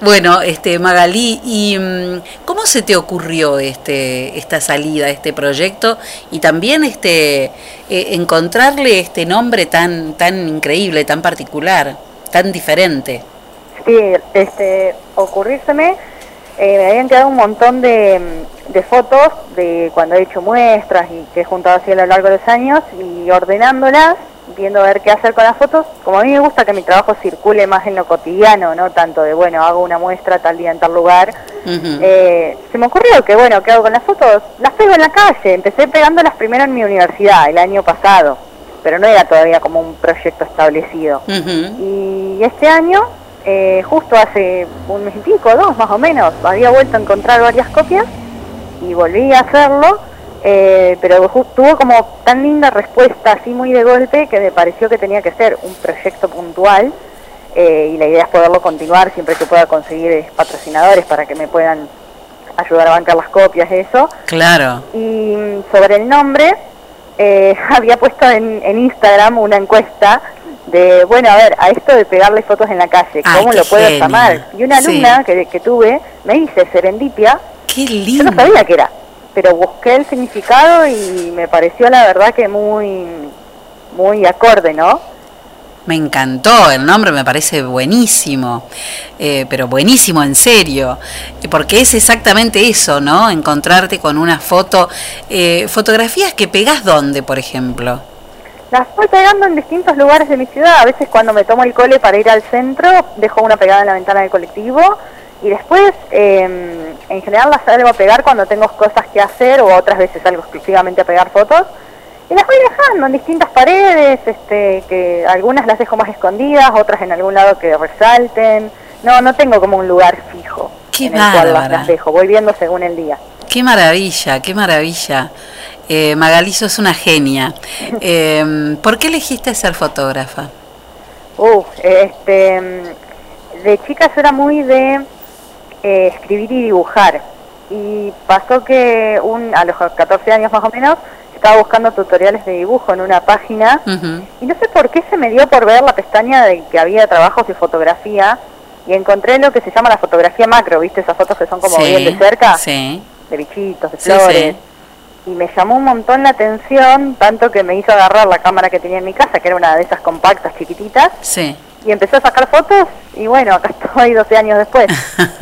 Bueno, este Magalí, ¿y mm, cómo se te ocurrió este esta salida, este proyecto y también este eh, encontrarle este nombre tan tan increíble, tan particular, tan diferente? Sí, este, ocurrírseme, eh, me habían quedado un montón de, de fotos de cuando he hecho muestras y que he juntado así a lo largo de los años y ordenándolas, viendo a ver qué hacer con las fotos. Como a mí me gusta que mi trabajo circule más en lo cotidiano, no tanto de, bueno, hago una muestra tal día en tal lugar. Eh, se me ocurrió que, bueno, ¿qué hago con las fotos? Las pego en la calle. Empecé pegándolas primero en mi universidad, el año pasado, pero no era todavía como un proyecto establecido. Y este año, eh, justo hace un mes y pico, dos más o menos, había vuelto a encontrar varias copias y volví a hacerlo, eh, pero tuvo como tan linda respuesta, así muy de golpe, que me pareció que tenía que ser un proyecto puntual eh, y la idea es poderlo continuar siempre que pueda conseguir eh, patrocinadores para que me puedan ayudar a bancar las copias, eso. Claro. Y mm, sobre el nombre, eh, había puesto en, en Instagram una encuesta de, bueno, a ver, a esto de pegarle fotos en la calle, ¿cómo lo puedo genia. llamar? Y una Sí. alumna que, que tuve me dice Serendipia, Qué yo no sabía que era. Pero busqué el significado y me pareció la verdad que muy, muy acorde, ¿no? Me encantó, el nombre me parece buenísimo, eh, pero buenísimo en serio, porque es exactamente eso, ¿no? Encontrarte con una foto, eh, fotografías que pegás dónde, por ejemplo. Las voy pegando en distintos lugares de mi ciudad. A veces cuando me tomo el cole para ir al centro, dejo una pegada en la ventana del colectivo. Y después, eh, en general las salgo a pegar cuando tengo cosas que hacer o otras veces salgo exclusivamente a pegar fotos. Y las voy dejando en distintas paredes, este, que algunas las dejo más escondidas, otras en algún lado que resalten. No, no tengo como un lugar fijo Qué en el cual las, dejo. Voy viendo según el día. Qué maravilla, qué maravilla. Eh, Magalí, sos una genia. Eh, ¿Por qué elegiste ser fotógrafa? Uh, este, mm, de chica yo era muy de eh, escribir y dibujar. Y pasó que un, a los 14 años más o menos estaba buscando tutoriales de dibujo en una página y no sé por qué se me dio por ver la pestaña de que había trabajos de fotografía y encontré lo que se llama la fotografía macro, ¿viste? Esas fotos que son como Sí, bien de cerca, Sí. de bichitos, de flores. sí. Y me llamó un montón la atención, tanto que me hizo agarrar la cámara que tenía en mi casa, que era una de esas compactas chiquititas, Sí. Y empecé a sacar fotos y bueno, acá estoy 12 años después.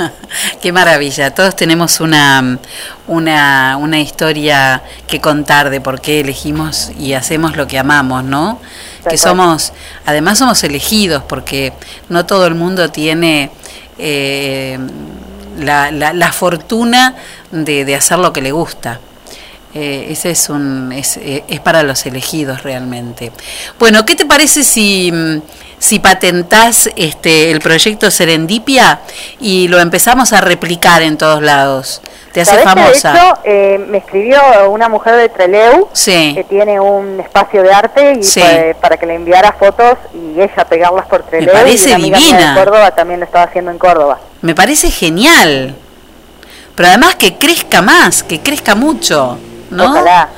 Qué maravilla. Todos tenemos una, una, una historia que contar de por qué elegimos y hacemos lo que amamos, ¿no? Tal Que cual. somos, además somos elegidos porque no todo el mundo tiene eh, la, la, la fortuna de, de hacer lo que le gusta. Eh, ese es un es, eh, es para los elegidos realmente. Bueno, ¿qué te parece si mm, si patentás este el proyecto Serendipia y lo empezamos a replicar en todos lados? Te hace ¿Sabés que famosa. de hecho eh, me escribió una mujer de Treleu Sí. que tiene un espacio de arte y Sí. para que le enviara fotos y ella pegarlas por Treleu. parece y una amiga mía divina. de Córdoba también lo estaba haciendo en Córdoba. Me parece genial. Pero además que crezca más, que crezca mucho, ¿no? Ojalá.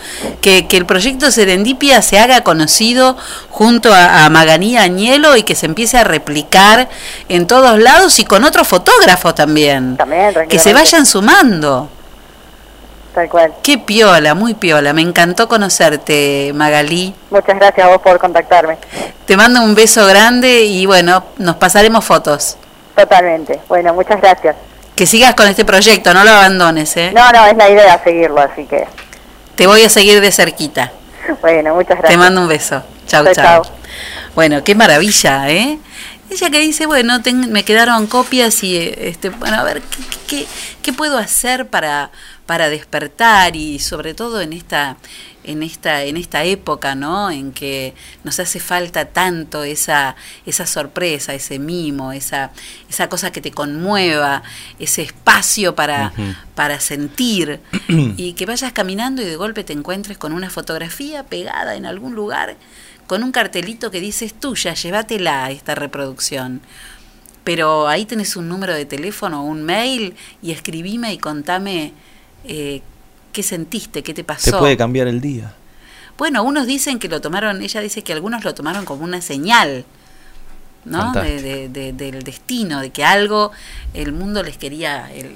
Que, que el proyecto Serendipia se haga conocido junto a, a Maganí Añelo y que se empiece a replicar en todos lados y con otros fotógrafos también. También, Que se vayan sumando. Tal cual. Qué piola, muy piola. Me encantó conocerte, Magalí. Muchas gracias a vos por contactarme. Te mando un beso grande y bueno, nos pasaremos fotos. Totalmente. Bueno, muchas gracias. Que sigas con este proyecto, no lo abandones, ¿eh? No, no, es la idea seguirlo, así que Te voy a seguir de cerquita. bueno, muchas gracias. Te mando un beso. Chau, Chau. Bueno, qué maravilla, ¿eh? Ella que dice, bueno, ten- me quedaron copias y, este, bueno, a ver, ¿qué, qué, qué puedo hacer para, para despertar y sobre todo en esta, en esta, en esta época, ¿no? En que nos hace falta tanto esa, esa sorpresa, ese mimo, esa, esa cosa que te conmueva, ese espacio para, para sentir y que vayas caminando y de golpe te encuentres con una fotografía pegada en algún lugar con un cartelito que dice es tuya, llévatela esta reproducción. Pero ahí tenés un número de teléfono, un mail y escribime y contame eh, qué sentiste, qué te pasó. Te puede cambiar el día. Bueno, unos dicen que lo tomaron, ella dice que algunos lo tomaron como una señal, ¿no? De, Fantástico. de- de- del destino, de que algo el mundo les quería, el-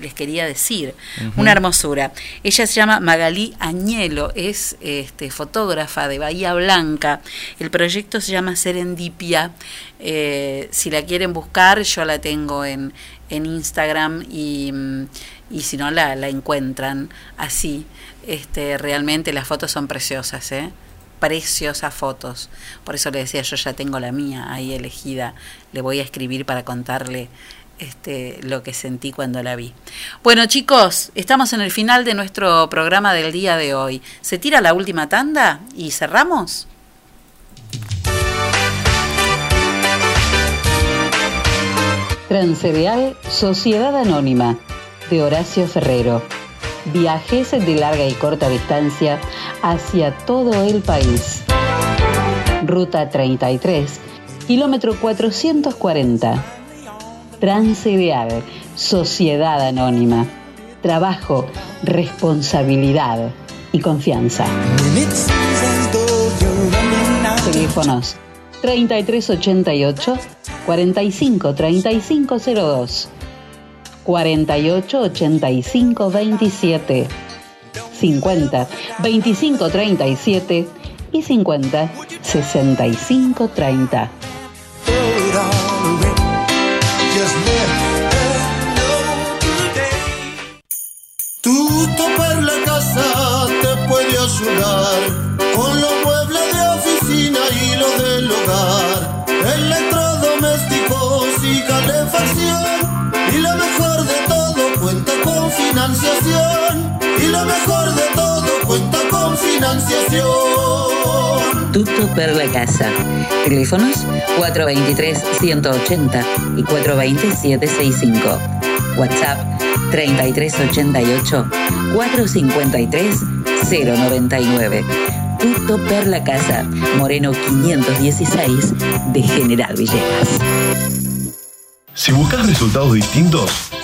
les quería decir. Una hermosura. Ella se llama Magalí Añelo, es este, fotógrafa de Bahía Blanca. El proyecto se llama Serendipia. Eh, si la quieren buscar, yo la tengo en, en Instagram y, mm, y si no, la, la encuentran así. Este, realmente las fotos son preciosas, ¿eh? preciosas fotos. Por eso le decía, yo ya tengo la mía ahí elegida. Le voy a escribir para contarle este, lo que sentí cuando la vi. Bueno, chicos, estamos en el final de nuestro programa del día de hoy. ¿Se tira la última tanda y cerramos? Transcereal Sociedad Anónima de Horacio Ferrero. Viajes de larga y corta distancia hacia todo el país. Ruta 33, kilómetro 440. Transcereal Sociedad Anónima. Trabajo, responsabilidad y confianza. Teléfonos 3388 453502 48 85 27. 50 25 37 y 50 65 30. Tu topar la casa te puede ayudar con los muebles de oficina y los del hogar, electrodomésticos y calefacción. Financiación. Y lo mejor de todo cuenta con financiación. Tuto per la casa. Teléfonos 423-180 y 420-765. WhatsApp 3388-453-099. Tuto per la casa. Moreno 516 de General Villegas. Si buscas resultados distintos,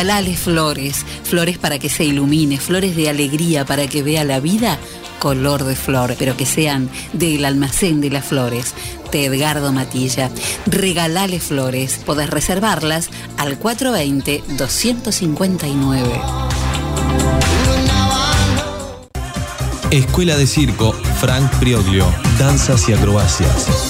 Regalale flores, flores para que se ilumine, flores de alegría para que vea la vida color de flor, pero que sean del almacén de las flores, de Edgardo Matilla. Regalale flores, podés reservarlas al 420-259. Escuela de Circo Frank Prioglio, Danzas y Acrobacias.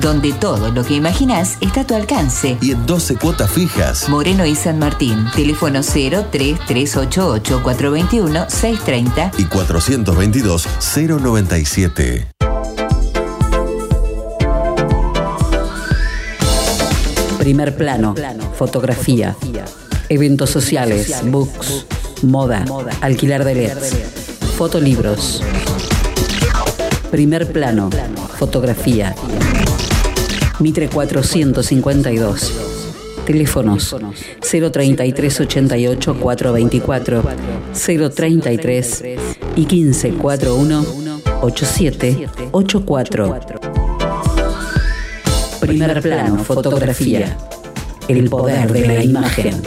Donde todo lo que imaginas está a tu alcance. Y en 12 cuotas fijas. Moreno y San Martín. Teléfono 03388 421 630 Y 422 097. Primer plano, fotografía, eventos sociales, books, moda, alquilar de LEDs, fotolibros. Primer plano, fotografía. Mitre 452. Teléfonos 033 88 424 033 y 1541 8784. Primer plano, fotografía. El poder de la imagen.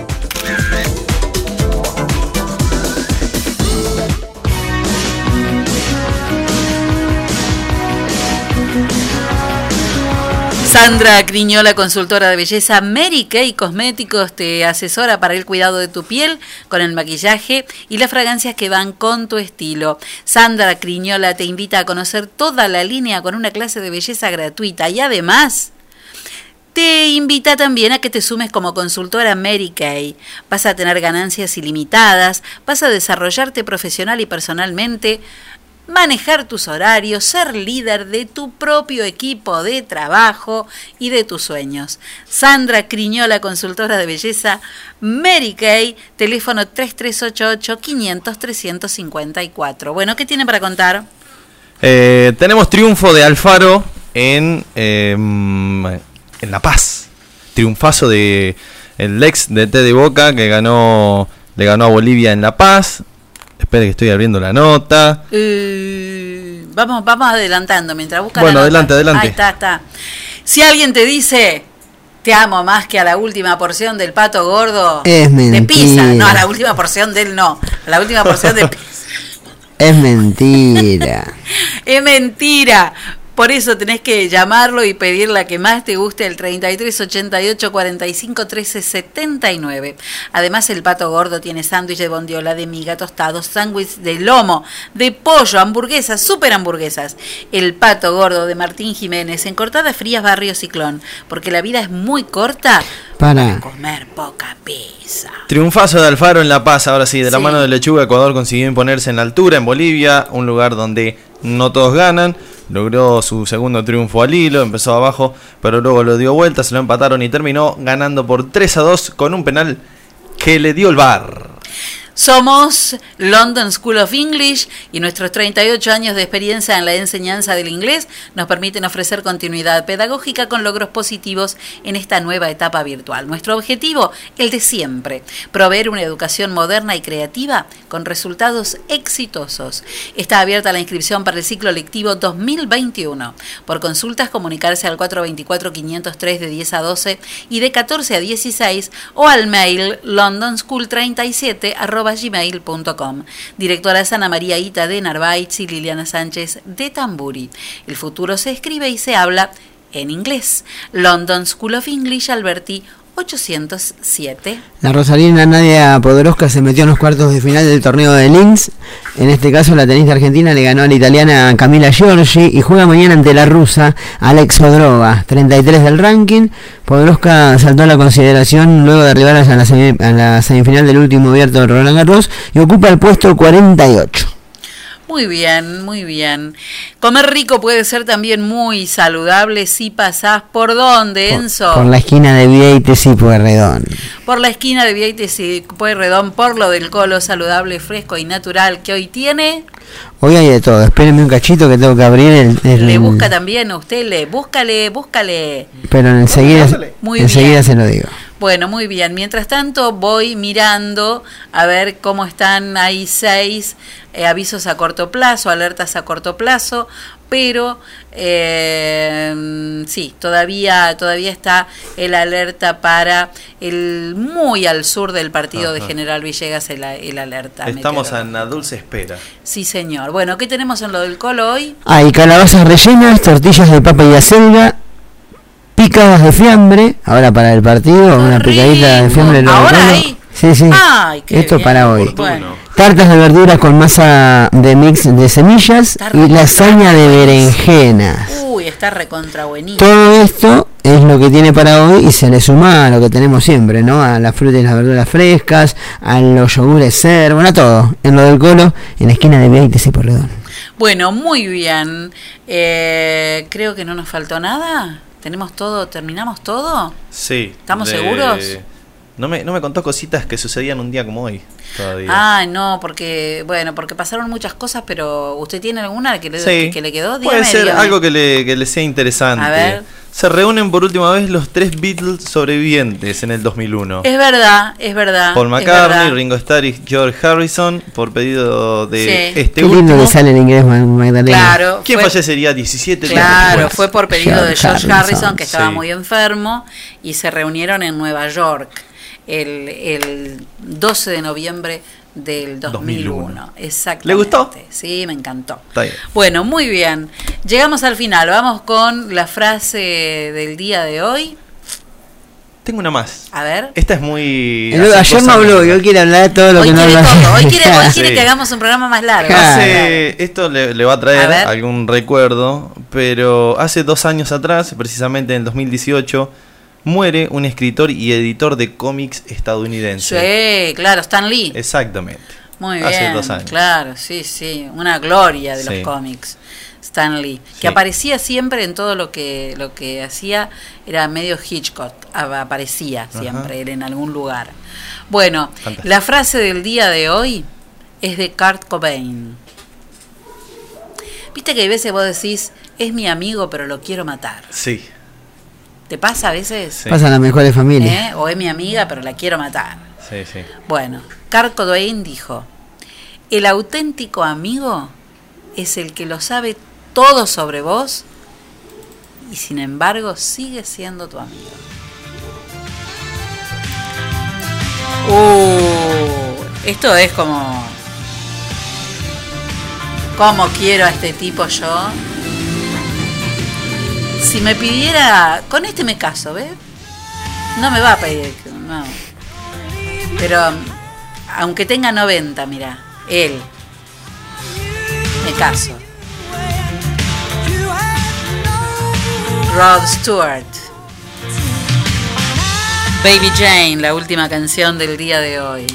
Sandra Criñola, consultora de belleza, Mary Kay Cosméticos te asesora para el cuidado de tu piel con el maquillaje y las fragancias que van con tu estilo. Sandra Criñola te invita a conocer toda la línea con una clase de belleza gratuita y además te invita también a que te sumes como consultora Mary Kay. Vas a tener ganancias ilimitadas, vas a desarrollarte profesional y personalmente, manejar tus horarios, ser líder de tu propio equipo de trabajo y de tus sueños. Sandra Criñola, consultora de belleza, Mary Kay, teléfono 3388-500-354. Bueno, ¿qué tiene para contar? Eh, tenemos triunfo de Alfaro en, eh, en La Paz. Triunfazo de el ex de T de Boca que ganó le ganó a Bolivia en La Paz. Espere que estoy abriendo la nota. Eh, vamos, vamos adelantando mientras busca Bueno, la nota. adelante, adelante. Ahí está, está. Si alguien te dice te amo más que a la última porción del pato gordo Es de pizza, mentira. no a la última porción del no, a la última porción de pizza. Es mentira. Es mentira. Por eso tenés que llamarlo y pedir la que más te guste el 33 88 45 13 79. Además, el pato gordo tiene sándwich de bondiola, de miga, tostados, sándwich de lomo, de pollo, hamburguesas, super hamburguesas. El pato gordo de Martín Jiménez en Cortadas Frías, Barrio Ciclón. Porque la vida es muy corta Para. comer poca pizza. Triunfazo de Alfaro en La Paz, ahora sí, de la Sí. mano de Lechuga, Ecuador consiguió imponerse en la altura en Bolivia, un lugar donde no todos ganan. Logró su segundo triunfo al hilo, empezó abajo, pero luego lo dio vuelta, se lo empataron y terminó ganando por 3 a 2 con un penal que le dio el bar. Somos London School of English y nuestros 38 años de experiencia en la enseñanza del inglés nos permiten ofrecer continuidad pedagógica con logros positivos en esta nueva etapa virtual. Nuestro objetivo, el de siempre, proveer una educación moderna y creativa con resultados exitosos. Está abierta la inscripción para el ciclo lectivo 2021. Por consultas, comunicarse al 424-503 de 10 a 12 y de 14 a 16 o al mail londonschool37 arroba Directora Ana María Ita de Narváez y Liliana Sánchez de Tamburi. El futuro se escribe y se habla en inglés. London School of English Alberti 807. La rosarina Nadia Podoroska se metió en los cuartos de final del torneo de Linz. En este caso, la tenista argentina le ganó a la italiana Camila Giorgi y juega mañana ante la rusa Alex Podrova, 33 del ranking. Podoroska saltó a la consideración luego de arribar a la, a la semifinal del último abierto de Roland Garros y ocupa el puesto 48. Muy bien, muy bien. Comer rico puede ser también muy saludable si pasás por dónde, Enzo. Por la esquina de Vieites y Pueyrredón. Por la esquina de Vieites y Pueyrredón, por lo del colo saludable, fresco y natural que hoy tiene. Hoy hay de todo. Espérenme un cachito que tengo que abrir el. el- Le busca también a usted, le, búscale, búscale. Pero enseguida, Muy enseguida bien. se lo digo. Bueno, muy bien. Mientras tanto, voy mirando a ver cómo están ahí seis eh, avisos a corto plazo, alertas a corto plazo, pero eh, sí, todavía, todavía está el alerta para el muy al sur del partido de. General Villegas, el, el alerta. Estamos en la dulce espera. Sí, señor. Bueno, ¿qué tenemos en lo del colo hoy? Hay calabazas rellenas, tortillas de papa y acelga, picadas de fiambre, ahora para el partido, una picadita de fiambre. lo ¿Ahora recuerdo. ahí? Sí, sí. Ay, qué Esto bien. para hoy. Bueno. Tartas de verduras con masa de mix de semillas y lasaña de berenjenas. Uy, está recontra buenísimo. Todo esto es lo que tiene para hoy y se le suma a lo que tenemos siempre, ¿no? A las frutas y las verduras frescas, a los yogures ser, bueno, a todo. En lo del colo, en la esquina de Vieites y Porredón. Bueno, muy bien. Eh, creo que no nos faltó nada. ¿Tenemos todo? ¿Terminamos todo? Sí. ¿Estamos seguros? No me, no me contó cositas que sucedían un día como hoy todavía. Ah, no, porque, bueno, porque pasaron muchas cosas, pero ¿usted tiene alguna que le, Sí. que, que le quedó? Puede ser dígame. algo que le, que le sea interesante. A ver. Se reúnen por última vez los tres Beatles sobrevivientes en el 2001. Es verdad, es verdad. Paul McCartney, verdad. Ringo Starr y George Harrison por pedido de Sí. este Qué lindo último. que sale en inglés, Ma- Magdalena. Claro. ¿Quién fue- fallecería 17 días Claro, después? fue por pedido de George George Harrison, Harrison, que estaba sí. muy enfermo, y se reunieron en Nueva York el, el 12 de noviembre del 2001. 2001. Exactamente. ¿Le gustó? Sí, me encantó. Está bien. Bueno, muy bien. Llegamos al final. Vamos con la frase del día de hoy. Tengo una más. A ver. Esta es muy. El- ayer no habló y hoy quiere hablar de todo lo Hoy que no habló. Hoy quiere, hoy quiere Sí. que hagamos un programa más largo. Hace, esto le, le va a traer A algún recuerdo, pero hace dos años atrás, precisamente en el 2018, muere un escritor y editor de cómics estadounidense. Sí, claro, Stan Lee. Exactamente. Muy Hace bien. dos años. Claro, sí, sí. Una gloria de Sí. los cómics. Stan Lee. Sí. Que aparecía siempre en todo lo que, lo que hacía. Era medio Hitchcock. Aparecía Ajá. siempre él en algún lugar. Bueno, Fantástico. la frase del día de hoy es de Kurt Cobain. Viste que a veces vos decís, es mi amigo, pero lo quiero matar. Sí. ¿Te pasa a veces? Pasan las mejores familias. ¿Eh? O es mi amiga, pero la quiero matar. Sí, sí. Bueno, Kurt Cobain dijo, el auténtico amigo es el que lo sabe todo sobre vos y sin embargo sigue siendo tu amigo. Uh, esto es como... ¿Cómo quiero a este tipo yo? Si me pidiera... Con este me caso, ¿ves? No me va a pedir... No. Pero aunque tenga 90, mira, él. Me caso. Rod Stewart. Baby Jane, la última canción del día de hoy.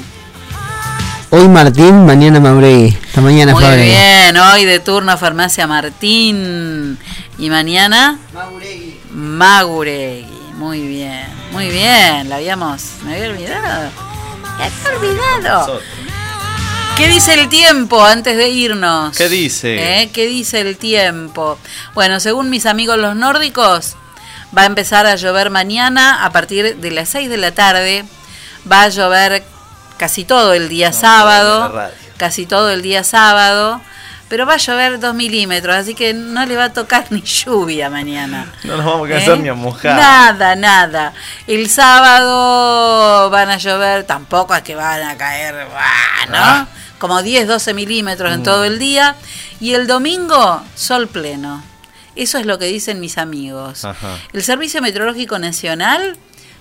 Hoy Martín, mañana Mauregui. Hasta mañana, Muy bien, hoy de turno Farmacia Martín. Y mañana Maguregui. Muy bien, muy bien. La habíamos. Me había olvidado. Me había olvidado. ¿Qué dice el tiempo antes de irnos? ¿Qué dice? ¿Eh? ¿Qué dice el tiempo? Bueno, según mis amigos los nórdicos, va a empezar a llover mañana a partir de las 6 de la tarde. Va a llover casi todo el día sábado. Casi todo el día sábado. Pero va a llover 2 milímetros, así que no le va a tocar ni lluvia mañana. No nos vamos a cansar ¿Eh? ni a mojar. Nada, nada. El sábado van a llover, tampoco es que van a caer. ¿no? Ah. Como 10, 12 milímetros en Mm. todo el día. Y el domingo, sol pleno. Eso es lo que dicen mis amigos. Ajá. El Servicio Meteorológico Nacional,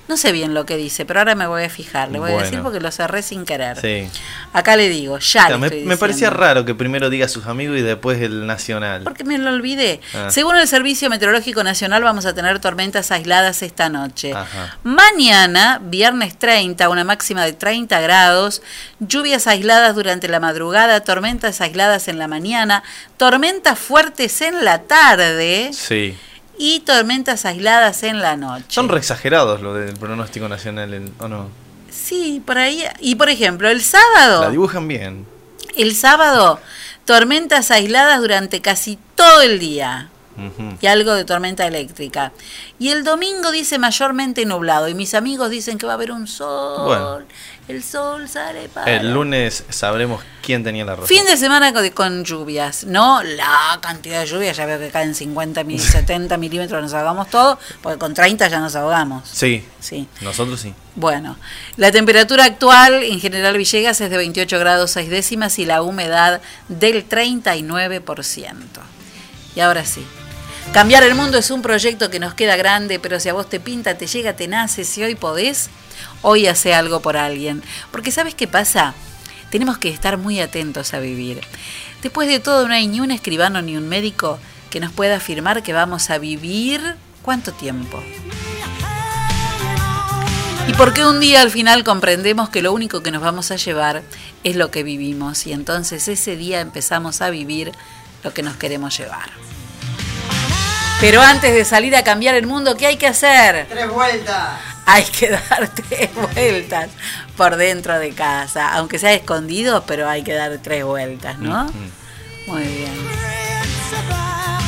no sé bien lo que dice, pero ahora me voy a fijar. Le voy a decir porque lo cerré sin querer. Sí. Acá le digo, ya. O sea, le me, estoy me parecía raro que primero diga sus amigos y después el nacional. Porque me lo olvidé. Ah. Según el Servicio Meteorológico Nacional, vamos a tener tormentas aisladas esta noche. Ajá. Mañana, viernes 30, una máxima de 30 grados, lluvias aisladas durante la madrugada, tormentas aisladas en la mañana, tormentas fuertes en la tarde Sí. Y tormentas aisladas en la noche. Son re exagerados lo del pronóstico nacional, el- ¿o no? Sí, por ahí. Y por ejemplo, el sábado. La dibujan bien. El sábado, tormentas aisladas durante casi todo el día. Y algo de tormenta eléctrica. Y el domingo dice mayormente nublado. Y mis amigos dicen que va a haber un sol. Bueno. El sol sale para. El lunes sabremos quién tenía la razón. Fin de semana con, con lluvias. No la cantidad de lluvias. Ya veo que caen 50 mil, 70 milímetros. Nos ahogamos todo. Porque con 30 ya nos ahogamos. Sí. Sí. Nosotros sí. Bueno, la temperatura actual en General Villegas es de 28 grados 6 décimas y la humedad del 39%. Y ahora sí. Cambiar el mundo es un proyecto que nos queda grande, pero si a vos te pinta, te llega, te nace, si hoy podés, hoy hace algo por alguien. Porque ¿sabes qué pasa? Tenemos que estar muy atentos a vivir. Después de todo, no hay ni un escribano ni un médico que nos pueda afirmar que vamos a vivir cuánto tiempo. Y porque un día al final comprendemos que lo único que nos vamos a llevar es lo que vivimos y entonces ese día empezamos a vivir lo que nos queremos llevar. Pero antes de salir a cambiar el mundo, ¿qué hay que hacer? Tres vueltas. Hay que dar tres vueltas por dentro de casa, aunque sea escondido, pero hay que dar tres vueltas, ¿no? Muy bien.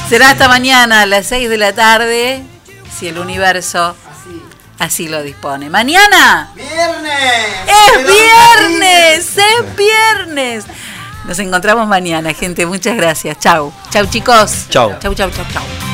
Será hasta mañana a las 6 de la tarde. si el universo así lo dispone. Mañana ¡Viernes! es viernes, es viernes. Nos encontramos mañana, gente. Muchas gracias. Chau. Chau, chicos. Chau. Chau, chau, chau, chau.